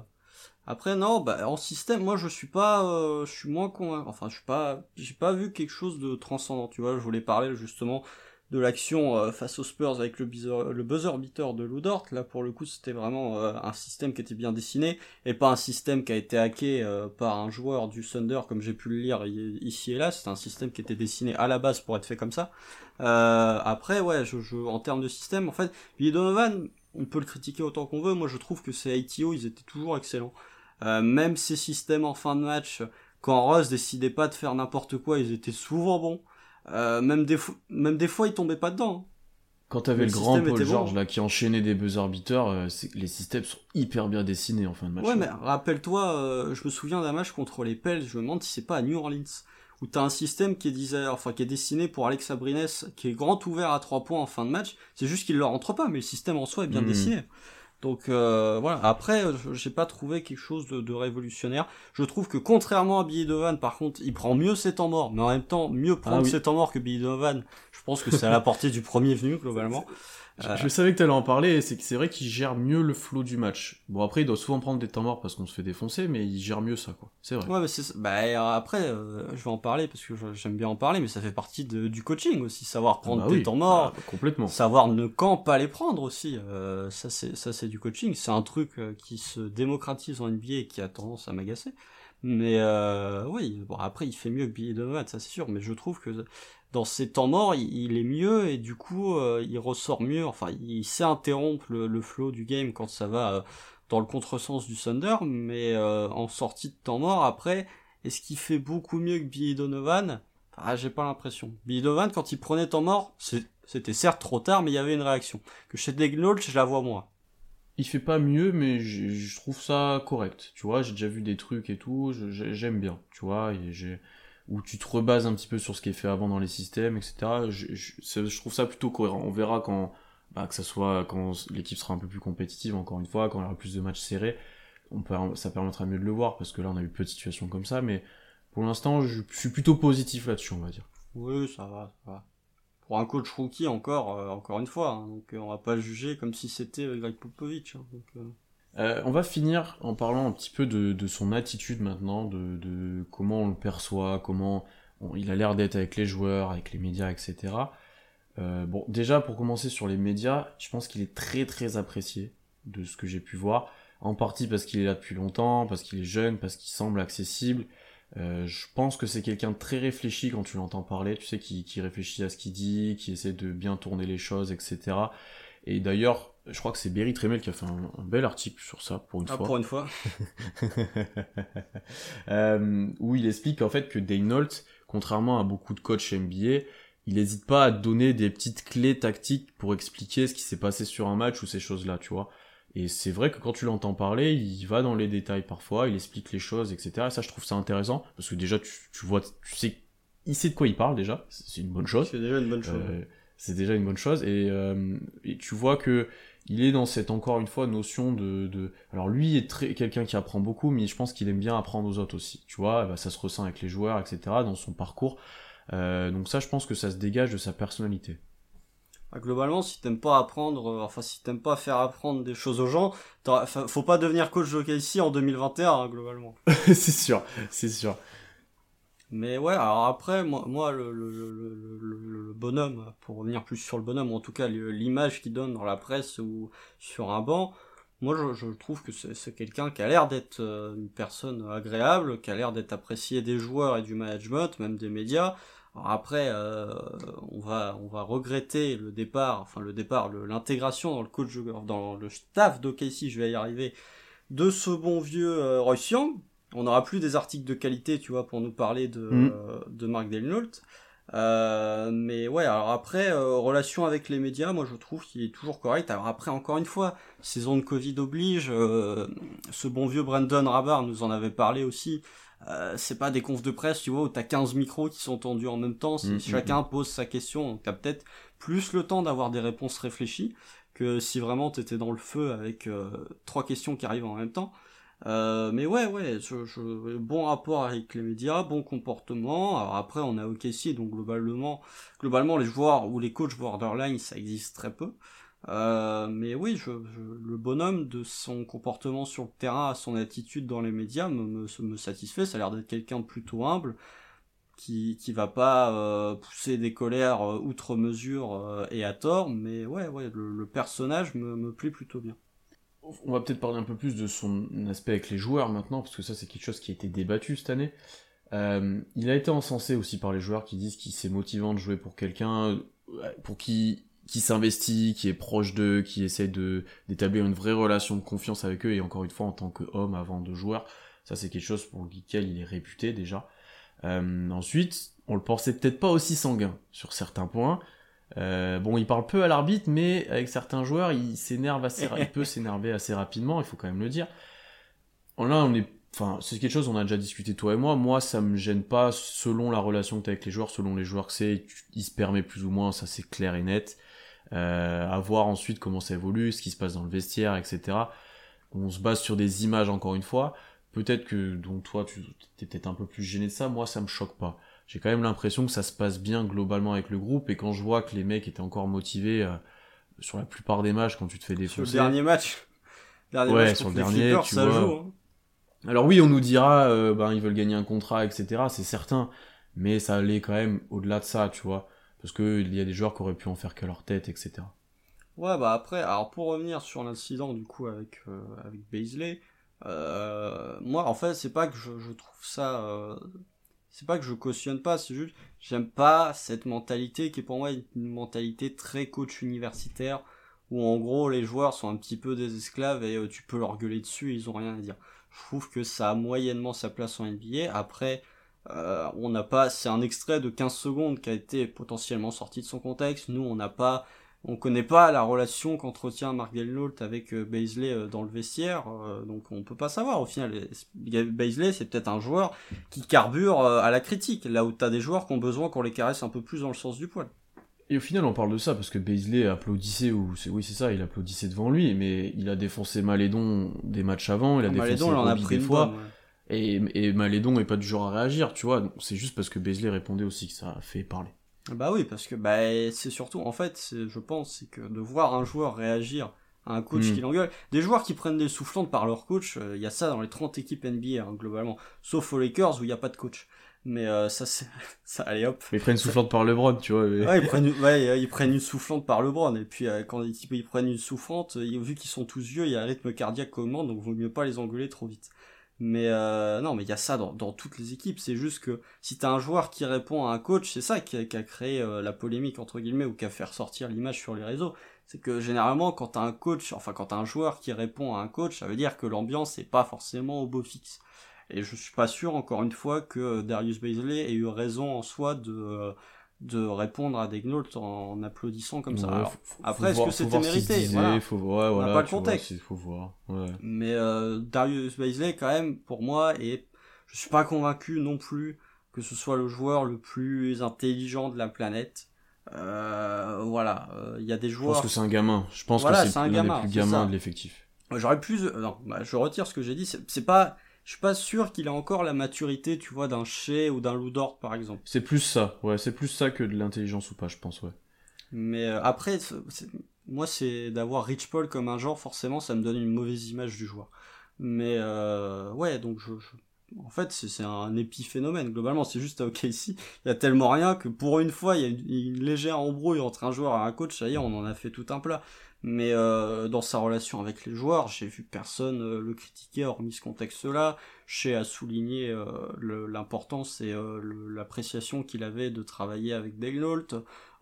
après, non, bah, en système, moi, je suis pas, euh, je suis moins convaincu. Enfin, je suis pas, j'ai pas vu quelque chose de transcendant. Tu vois, je voulais parler justement de l'action euh, face aux Spurs avec le le buzzer beater de Ludort. Là, pour le coup, c'était vraiment euh, un système qui était bien dessiné et pas un système qui a été hacké euh, par un joueur du Thunder, comme j'ai pu le lire ici et là. C'était un système qui était dessiné à la base pour être fait comme ça. après, ouais, je, je, en termes de système, en fait, Billy Donovan, on peut le critiquer autant qu'on veut. Moi, je trouve que ces ITO, ils étaient toujours excellents. même ces systèmes en fin de match, quand Ross décidait pas de faire n'importe quoi, ils étaient souvent bons. Euh, même, des même des fois, il tombait pas dedans. Hein. Quand t'avais le, le grand Paul George là qui enchaînait des buzzer beaters, euh, les systèmes sont hyper bien dessinés en fin de match. Ouais, mais rappelle-toi, euh, je me souviens d'un match contre les Pels, je me demande si c'est pas à New Orleans, où t'as un système qui est, disait, enfin, qui est dessiné pour Alex Abrines, qui est grand ouvert à 3 points en fin de match. C'est juste qu'il leur rentre pas, mais le système en soi est bien hmm. dessiné. Donc euh, voilà. Après, j'ai pas trouvé quelque chose de, révolutionnaire. Je trouve que contrairement à Billy Donovan, par contre, il prend mieux ses temps morts, mais en même temps mieux prendre ah ses temps morts que Billy Donovan. Je pense que c'est à la portée du premier venu globalement. Je, savais que tu allais en parler, c'est c'est vrai qu'il gère mieux le flow du match. Bon après il doit souvent prendre des temps morts parce qu'on se fait défoncer, mais il gère mieux ça quoi. C'est vrai. Ouais mais c'est bah après euh, je vais en parler parce que j'aime bien en parler, mais ça fait partie de, du coaching aussi, savoir prendre ah bah des temps morts, ah, complètement. Savoir ne quand pas les prendre aussi. Euh, ça c'est ça c'est du coaching. C'est un truc euh, qui se démocratise en NBA et qui a tendance à m'agacer. Mais euh, oui, bon après il fait mieux que Billy Donovan, ça c'est sûr, mais je trouve que dans ses temps morts, il, est mieux et du coup, euh, il ressort mieux. Enfin, il sait interrompre le, flow du game quand ça va euh, dans le contresens du Thunder, mais euh, en sortie de temps mort, après, est-ce qu'il fait beaucoup mieux que Billy Donovan? Ah, j'ai pas l'impression. Billy Donovan, quand il prenait temps mort, c'était certes trop tard, mais il y avait une réaction. Que chez Degnault, je la vois moins. Il fait pas mieux, mais je trouve ça correct. Tu vois, j'ai déjà vu des trucs et tout, j'aime bien. Tu vois, et où tu te rebases un petit peu sur ce qui est fait avant dans les systèmes, etc. Je trouve ça plutôt cohérent. On verra quand, bah, que ça soit quand l'équipe sera un peu plus compétitive, encore une fois, quand il y aura plus de matchs serrés, on peut, ça permettra mieux de le voir, parce que là on a eu peu de situations comme ça, mais pour l'instant je, suis plutôt positif là-dessus, on va dire. Oui, ça va, ça va. Pour un coach rookie encore, euh, encore une fois, hein, donc euh, on va pas le juger comme si c'était euh, Greg Popovich. Hein, on va finir en parlant un petit peu de, de son attitude maintenant, de, de, comment on le perçoit, comment il a l'air d'être avec les joueurs, avec les médias, etc. Bon, déjà pour commencer sur les médias, je pense qu'il est très très apprécié de ce que j'ai pu voir, en partie parce qu'il est là depuis longtemps, parce qu'il est jeune, parce qu'il semble accessible. Euh, je pense que c'est quelqu'un de très réfléchi quand tu l'entends parler, tu sais, qui, qui réfléchit à ce qu'il dit, qui essaie de bien tourner les choses, etc. Et d'ailleurs, je crois que c'est Berry Tremel qui a fait un, bel article sur ça, pour une ah, fois. Pour une fois. euh, où il explique en fait que Dane contrairement à beaucoup de coachs NBA, il n'hésite pas à donner des petites clés tactiques pour expliquer ce qui s'est passé sur un match ou ces choses-là, tu vois. Et c'est vrai que quand tu l'entends parler, il va dans les détails parfois, il explique les choses, etc. Et ça, je trouve ça intéressant, parce que déjà, tu, tu vois, tu sais, il sait de quoi il parle déjà, c'est une bonne chose. C'est déjà une bonne chose. Euh, c'est déjà une bonne chose, et, euh, et, tu vois que il est dans cette, encore une fois, notion de... de... Alors lui est très quelqu'un qui apprend beaucoup, mais je pense qu'il aime bien apprendre aux autres aussi, tu vois, bah, ça se ressent avec les joueurs, etc., dans son parcours. Euh, donc ça, je pense que ça se dégage de sa personnalité. Bah, globalement, si t'aimes pas apprendre, euh, enfin si t'aimes pas faire apprendre des choses aux gens, faut pas devenir coach de ici en 2021, hein, globalement. c'est sûr, c'est sûr. Mais ouais, alors après, moi, moi le, le, le, le, bonhomme, pour revenir plus sur le bonhomme, ou en tout cas l'image qu'il donne dans la presse ou sur un banc, moi je, je trouve que c'est quelqu'un qui a l'air d'être euh, une personne agréable, qui a l'air d'être apprécié des joueurs et du management, même des médias, alors après, euh, on va on va regretter le départ, enfin le départ, l'intégration dans le coach dans le staff d'OKC, je vais y arriver, de ce bon vieux euh, Royce Young. On n'aura plus des articles de qualité, tu vois, pour nous parler de mm. euh, de Mark Delnault. Euh, mais ouais, alors après, euh, relation avec les médias, moi je trouve qu'il est toujours correct. Alors après, encore une fois, saison de Covid oblige, ce bon vieux Brandon Rabar nous en avait parlé aussi. Euh, c'est pas des confs de presse, tu vois, où t'as 15 micros qui sont tendus en même temps, si mm, mm, chacun mm. pose sa question, t'as peut-être plus le temps d'avoir des réponses réfléchies que si vraiment t'étais dans le feu avec euh, trois questions qui arrivent en même temps. Euh, mais ouais, ouais, je, bon rapport avec les médias, bon comportement. Alors après, on a OKC, donc globalement, globalement, les joueurs ou les coachs borderline, ça existe très peu. Euh, mais oui, je, le bonhomme de son comportement sur le terrain, à son attitude dans les médias me, satisfait. Ça a l'air d'être quelqu'un de plutôt humble, qui qui va pas euh, pousser des colères euh, outre mesure et à tort. Mais ouais, le, personnage me, me plaît plutôt bien. On va peut-être parler un peu plus de son aspect avec les joueurs maintenant, parce que ça c'est quelque chose qui a été débattu cette année. il a été encensé aussi par les joueurs qui disent qu'il c'est motivant de jouer pour quelqu'un pour qui qui s'investit, qui est proche d'eux, qui essaie de d'établir une vraie relation de confiance avec eux, et encore une fois en tant qu'homme avant de joueur, ça c'est quelque chose pour lequel il est réputé déjà. Euh, ensuite, on le pensait peut-être pas aussi sanguin sur certains points. Euh, bon, il parle peu à l'arbitre, mais avec certains joueurs, il s'énerve assez, il peut s'énerver assez rapidement, il faut quand même le dire. Là, on est, enfin, c'est quelque chose on a déjà discuté toi et moi. Moi, ça me gêne pas selon la relation que tu as avec les joueurs, selon les joueurs que c'est, il se permet plus ou moins, ça c'est clair et net à voir ensuite comment ça évolue, ce qui se passe dans le vestiaire, etc. On se base sur des images encore une fois. Peut-être que donc toi tu es peut-être un peu plus gêné de ça, moi ça me choque pas. J'ai quand même l'impression que ça se passe bien globalement avec le groupe et quand je vois que les mecs étaient encore motivés euh, sur la plupart des matchs quand tu te fais défoncer. Sur le dernier match. Dernier ouais, sur le dernier, tu vois. Joue, hein. Alors oui, on nous dira, euh, ben ils veulent gagner un contrat, etc. C'est certain, mais ça allait quand même au-delà de ça, tu vois parce qu'il y a des joueurs qui auraient pu en faire qu'à leur tête, etc. Ouais, bah après, alors pour revenir sur l'incident du coup avec euh, avec Baisley, euh, moi en fait c'est pas que je, trouve ça, euh, c'est pas que je cautionne pas, c'est juste j'aime pas cette mentalité qui est pour moi une mentalité très coach universitaire où en gros les joueurs sont un petit peu des esclaves et euh, tu peux leur gueuler dessus, ils ont rien à dire. Je trouve que ça a moyennement sa place en NBA. Après, euh, on n'a pas, c'est un extrait de 15 secondes qui a été potentiellement sorti de son contexte. Nous, on n'a pas, on connaît pas la relation qu'entretient Mark Delnault avec euh, Baisley euh, dans le vestiaire, donc on peut pas savoir. Au final, Baisley, c'est peut-être un joueur qui carbure à la critique, là où t'as des joueurs qui ont besoin qu'on les caresse un peu plus dans le sens du poil. Et au final, on parle de ça parce que Baisley applaudissait, ou oui, c'est ça, il applaudissait devant lui, mais il a défoncé Malédon des matchs avant, il a défoncé Malédon, il en a pris des fois. Et, et Malédon est pas du genre à réagir, tu vois. C'est juste parce que Beasley répondait aussi que ça a fait parler. Bah oui, parce que bah, c'est surtout, en fait, je pense, c'est que de voir un joueur réagir un coach Mm. qui l'engueule. Des joueurs qui prennent des soufflantes par leur coach, il y a ça dans les 30 équipes NBA hein, globalement, sauf aux Lakers où il n'y a pas de coach. Mais euh, ça c'est ça allez hop. Mais ils prennent soufflante par LeBron, tu vois. mais- Ouais, ils prennent ouais, euh, ils prennent une soufflante par LeBron et puis euh, quand les types ils prennent une soufflante, euh, vu qu'ils sont tous vieux, il y a un rythme cardiaque augmente donc vaut mieux pas les engueuler trop vite. Mais euh, non, mais il y a ça dans, dans toutes les équipes. C'est juste que si t'as un joueur qui répond à un coach, c'est ça qui a, qui a créé euh, la polémique entre guillemets ou qui a fait ressortir l'image sur les réseaux. C'est que généralement, quand t'as un coach, enfin quand t'as un joueur qui répond à un coach, ça veut dire que l'ambiance est pas forcément au beau fixe. Et je suis pas sûr, encore une fois, que euh, Darius Baisley ait eu raison en soi de euh, de répondre à Degnault en applaudissant comme ça. Ouais, Alors, après, est-ce que c'était mérité disait, Voilà. faut On n'a voilà, pas le vois, contexte. c'est- faut voir. Ouais. Mais euh, Darius Baisley, quand même, pour moi, et je suis pas convaincu non plus que ce soit le joueur le plus intelligent de la planète. Euh, voilà, Euh, il y a des Je pense joueurs. que c'est un gamin. Je pense Voilà, que c'est un gamin, des plus gamins de l'effectif. J'aurais plus. euh, non, bah, je retire ce que j'ai dit. C'est pas. Je suis pas sûr qu'il a encore la maturité, tu vois, d'un Shea ou d'un Lou Dort, par exemple. C'est plus ça, ouais, c'est plus ça que de l'intelligence ou pas, je pense, ouais. Mais euh, après, c'est- c'est- moi, c'est d'avoir Rich Paul comme un genre, forcément, ça me donne une mauvaise image du joueur. Mais euh, ouais, donc je, je- en fait, c'est c'est un épiphénomène. Globalement, c'est juste à OKC, il y a tellement rien que pour une fois, il y a une, une légère embrouille entre un joueur et un coach. Ça y est, on en a fait tout un plat. Mais euh, dans sa relation avec les joueurs, j'ai vu personne euh, le critiquer hormis ce contexte-là. Chez a souligné euh, l'importance et euh, l'appréciation qu'il avait de travailler avec Degnault.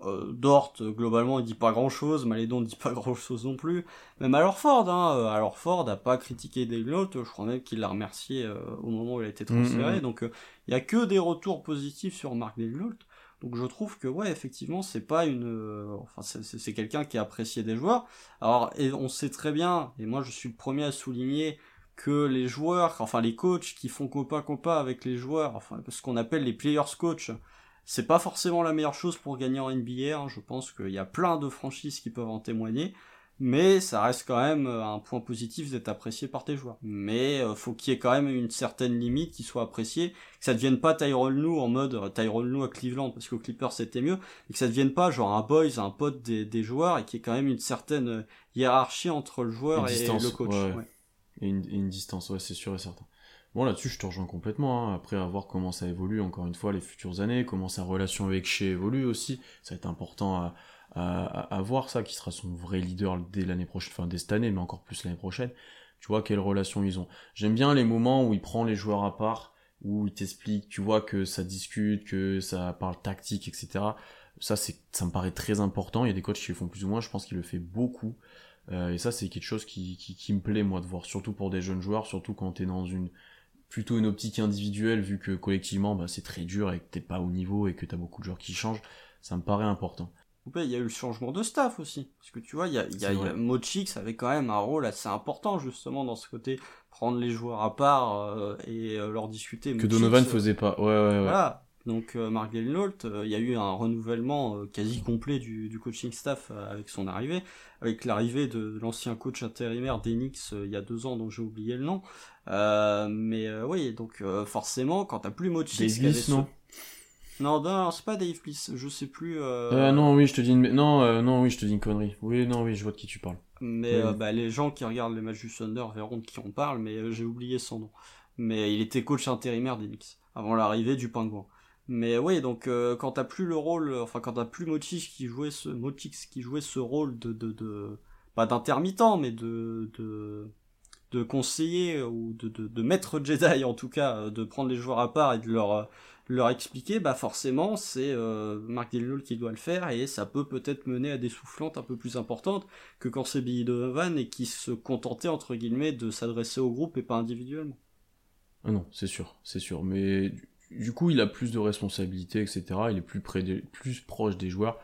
Euh, Dort, globalement, il dit pas grand-chose. Malédon dit pas grand-chose non plus. Même alors Ford, hein, alors Ford a pas critiqué Degnault. Je crois même qu'il l'a remercié euh, au moment où il a été transféré. Mhm. Donc, euh, il y a que des retours positifs sur Marc Degnault. Donc je trouve que ouais effectivement c'est pas une euh, enfin c'est- quelqu'un qui a apprécié des joueurs. Alors et on sait très bien et moi je suis le premier à souligner que les joueurs enfin les coachs qui font copa copa avec les joueurs enfin ce qu'on appelle les players coach c'est pas forcément la meilleure chose pour gagner en NBA hein. je pense qu'il y a plein de franchises qui peuvent en témoigner mais ça reste quand même euh, un point positif d'être apprécié par tes joueurs. Mais euh, faut qu'il y ait quand même une certaine limite qui soit appréciée, que ça devienne pas Tyrone Lue en mode euh, Tyrone Lue à Cleveland parce qu'au Clippers c'était mieux, et que ça devienne pas genre un boys, un pote des, des joueurs et qu'il y ait quand même une certaine hiérarchie entre le joueur et le coach. ouais. ouais. Et une, et une distance, ouais, c'est sûr et certain. Bon, là-dessus, je te rejoins complètement. hein. Après, à voir comment ça évolue, encore une fois, les futures années, comment sa relation avec Shea évolue aussi. Ça va être important à, à, à- voir ça, qui sera son vrai leader dès l'année prochaine, enfin dès cette année, mais encore plus l'année prochaine. Tu vois quelle relation ils ont. J'aime bien les moments où il prend les joueurs à part, où il t'explique, tu vois que ça discute, que ça parle tactique, etc. Ça, c'est, ça me paraît très important. Il y a des coachs qui le font plus ou moins. Je pense qu'il le fait beaucoup. Euh, et ça, c'est quelque chose qui, qui, qui me plaît, moi, de voir, surtout pour des jeunes joueurs, surtout quand t'es dans une plutôt une optique individuelle, vu que collectivement, bah, c'est très dur et que t'es pas au niveau et que t'as beaucoup de joueurs qui changent. Ça me paraît important. Il y a eu le changement de staff aussi. Parce que tu vois, il y a, y a, y a. Mochix avait quand même un rôle assez important justement dans ce côté prendre les joueurs à part euh, et euh, leur discuter. Que Mochix, Donovan euh, faisait pas. Ouais, ouais, ouais. Voilà. Donc euh, Mark euh, il y a eu un renouvellement euh, quasi complet du, du coaching staff avec son arrivée, avec l'arrivée de l'ancien coach intérimaire d'Enix euh, il y a deux ans dont j'ai oublié le nom. Euh, mais euh, oui, donc euh, forcément, quand t'as plus Mochix... Bliss, ce- non Non, non, c'est pas Dave Bliss, je sais plus... euh, Euh, non, oui, je te dis une... Non, euh, non, oui, je te dis une connerie. Oui, non, oui, je vois de qui tu parles. Mais Oui. bah, les gens qui regardent les matchs du Thunder verront de qui on parle, mais j'ai oublié son nom. Mais il était coach intérimaire d'Enix, avant l'arrivée du Pingouin. Mais oui, donc euh, quand t'as plus le rôle, enfin quand t'as plus Mochix qui jouait ce Mochix qui jouait ce rôle de de, de pas d'intermittent, mais de de de conseiller ou de, de, de maître Jedi en tout cas, de prendre les joueurs à part et de leur leur expliquer, bah forcément c'est euh, Mark Delnault qui doit le faire et ça peut peut-être mener à des soufflantes un peu plus importantes que quand c'est Billy Donovan et qui se contentait entre guillemets de s'adresser au groupe et pas individuellement. Ah non, c'est sûr, c'est sûr. Mais du, du coup, il a plus de responsabilités, etc. Il est plus près des, plus proche des joueurs.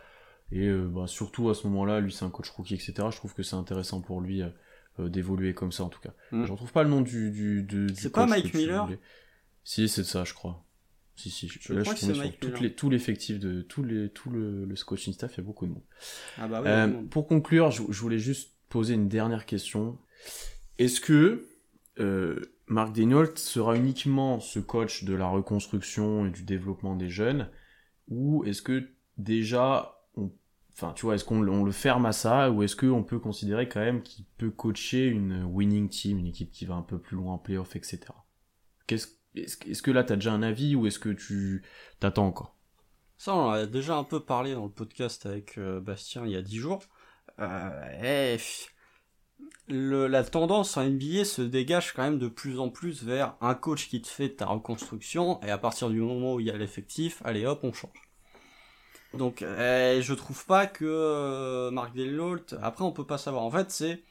Et euh, bah, surtout à ce moment-là, lui c'est un coach rookie, etc. Je trouve que c'est intéressant pour lui euh, d'évoluer comme ça en tout cas. Mm. Je retrouve pas le nom du du, du, du C'est pas Mike Miller. Si, c'est de ça, je crois. Si, si. Je là, crois je que tombé c'est sur Mike toutes Miller. les, tout l'effectif de tout les tout le, le coaching staff. Il y a beaucoup de monde. Ah bah oui, Euh, pour conclure, je, je voulais juste poser une dernière question. Est-ce que euh, Marc Degnault sera uniquement ce coach de la reconstruction et du développement des jeunes, ou est-ce que déjà, on, enfin, tu vois, est-ce qu'on on le ferme à ça ou est-ce qu'on peut considérer quand même qu'il peut coacher une winning team, une équipe qui va un peu plus loin en playoff, etc. Qu'est-ce, est-ce, que là t'as déjà un avis ou est-ce que tu t'attends encore? Ça, on a déjà un peu parlé dans le podcast avec euh, Bastien il y a 10 jours. Euh, eh, la tendance en NBA se dégage quand même de plus en plus vers un coach qui te fait ta reconstruction et à partir du moment où il y a l'effectif, allez hop, on change. Donc, eh, je trouve pas que euh, Mark Delnault, après on peut pas savoir. En fait, c'est,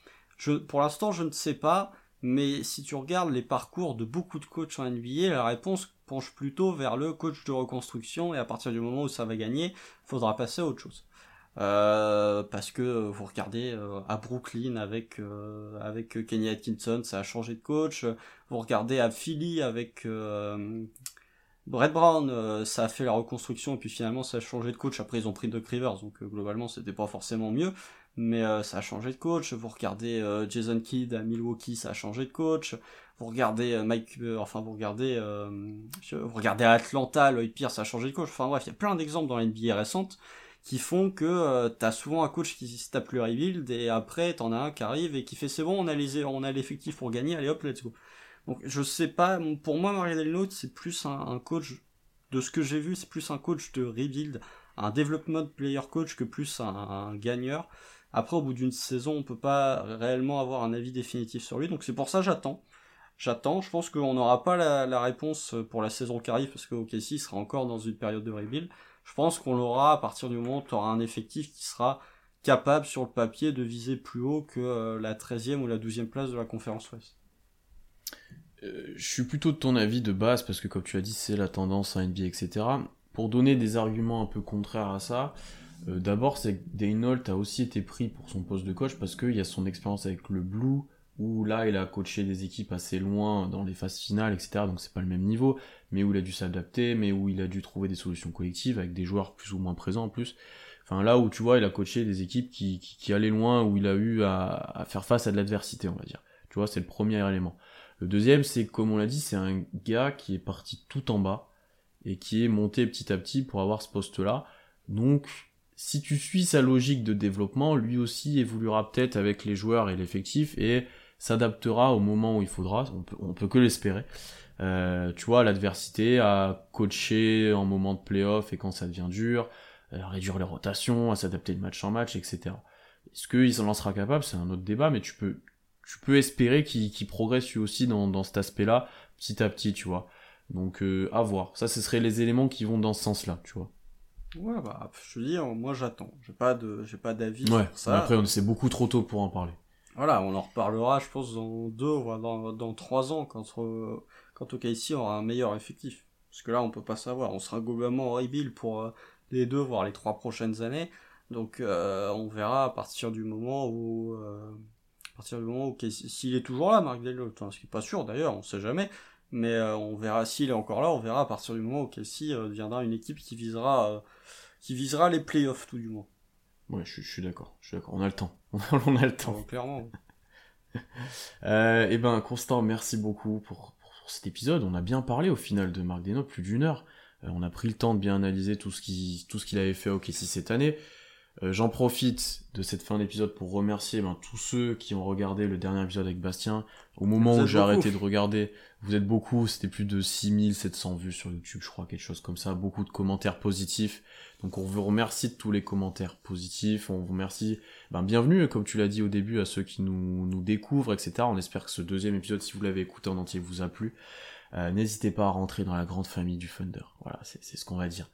pour l'instant, je ne sais pas, mais si tu regardes les parcours de beaucoup de coachs en NBA, la réponse penche plutôt vers le coach de reconstruction et à partir du moment où ça va gagner, faudra passer à autre chose. Euh, parce que vous regardez euh, à Brooklyn avec euh, avec Kenny Atkinson, ça a changé de coach. Vous regardez à Philly avec Brett Brown, ça a fait la reconstruction et puis finalement ça a changé de coach. Après ils ont pris Doc Rivers, donc globalement c'était pas forcément mieux, mais ça a changé de coach. Vous regardez Jason Kidd à Milwaukee, ça a changé de coach. Vous regardez Mike, enfin vous regardez vous regardez Atlanta, Lloyd Pierce a changé de coach. Enfin bref, il y a plein d'exemples dans la NBA récente qui font que euh, t'as souvent un coach qui se tape le rebuild et après t'en as un qui arrive et qui fait c'est bon on a les on a l'effectif pour gagner allez hop let's go donc je sais pas pour moi Marianne Note c'est plus un, coach de ce que j'ai vu c'est plus un coach de rebuild un development player coach que plus un, gagneur après au bout d'une saison on peut pas réellement avoir un avis définitif sur lui donc c'est pour ça j'attends J'attends, je pense qu'on n'aura pas la, réponse pour la saison qui arrive parce que OKC sera encore dans une période de rebuild je pense qu'on l'aura à partir du moment où tu auras un effectif qui sera capable sur le papier de viser plus haut que euh, la 13e ou la 12e place de la conférence Ouest. Euh, je suis plutôt de ton avis de base parce que comme tu as dit c'est la tendance à NBA etc. Pour donner des arguments un peu contraires à ça, euh, d'abord c'est que Daynold a aussi été pris pour son poste de coach parce qu'il y a son expérience avec le Blue où là il a coaché des équipes assez loin dans les phases finales, etc. Donc c'est pas le même niveau, mais où il a dû s'adapter, mais où il a dû trouver des solutions collectives avec des joueurs plus ou moins présents en plus. Enfin là où tu vois, il a coaché des équipes qui, qui, allaient loin, où il a eu à, faire face à de l'adversité, on va dire. Tu vois, c'est le premier élément. Le deuxième, c'est comme on l'a dit, c'est un gars qui est parti tout en bas et qui est monté petit à petit pour avoir ce poste-là. Donc si tu suis sa logique de développement, lui aussi évoluera peut-être avec les joueurs et l'effectif et s'adaptera au moment où il faudra, on peut, on peut que l'espérer. Euh, tu vois, l'adversité, à coacher en moment de playoff et quand ça devient dur, à réduire les rotations, à s'adapter de match en match, etc. Est-ce qu'il s'en lancera capable? C'est un autre débat, mais tu peux, tu peux espérer qu'il progresse lui aussi dans, dans cet aspect-là, petit à petit, tu vois. Donc, euh, à voir. Ça, ce seraient les éléments qui vont dans ce sens-là, tu vois. Ouais, bah, je veux dire, moi j'attends. J'ai pas de, j'ai pas d'avis ouais, sur ça. Après, c'est beaucoup trop tôt pour en parler. Voilà, on en reparlera, je pense, dans deux, ou dans, dans trois ans, quand, euh, quand OKC aura un meilleur effectif. Parce que là, on peut pas savoir. On sera globalement en rebuild pour euh, les deux, voire les trois prochaines années. Donc, euh, on verra à partir du moment où, à partir du moment où s'il est toujours là, Marc Delot, hein, ce qui est pas sûr d'ailleurs, on sait jamais. Mais on verra s'il est encore là, on verra à partir du moment où Casey deviendra une équipe qui visera, qui visera les playoffs tout du moins. Ouais, je, suis d'accord. Je suis d'accord. On a le temps. on a le temps. clairement. euh, eh ben, Constant, merci beaucoup pour, pour, cet épisode. On a bien parlé au final de Marc Desno, plus d'une heure. Euh, on a pris le temps de bien analyser tout ce qu'il avait fait au KC cette année. Euh, j'en profite de cette fin d'épisode pour remercier ben, tous ceux qui ont regardé le dernier épisode avec Bastien. Au moment où j'ai arrêté de regarder, vous êtes beaucoup, c'était plus de 6700 vues sur YouTube, je crois, quelque chose comme ça, beaucoup de commentaires positifs. Donc on vous remercie de tous les commentaires positifs, on vous remercie, ben, bienvenue, comme tu l'as dit au début, à ceux qui nous, nous découvrent, etc. On espère que ce deuxième épisode, si vous l'avez écouté en entier, vous a plu. Euh, n'hésitez pas à rentrer dans la grande famille du Thunder. Voilà, c'est ce qu'on va dire.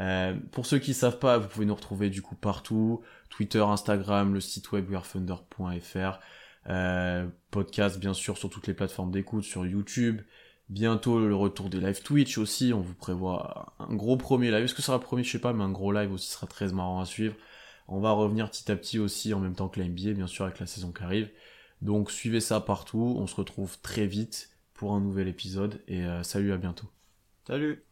Euh, pour ceux qui savent pas, vous pouvez nous retrouver du coup partout, Twitter, Instagram, le site web wearthunder.fr, euh, podcast bien sûr sur toutes les plateformes d'écoute, sur YouTube, bientôt le retour des live Twitch aussi, on vous prévoit un gros premier live, est-ce que ce sera premier, je sais pas, mais un gros live aussi sera très marrant à suivre. On va revenir petit à petit aussi en même temps que la NBA, bien sûr avec la saison qui arrive. Donc suivez ça partout, on se retrouve très vite pour un nouvel épisode. Et euh, salut à bientôt. Salut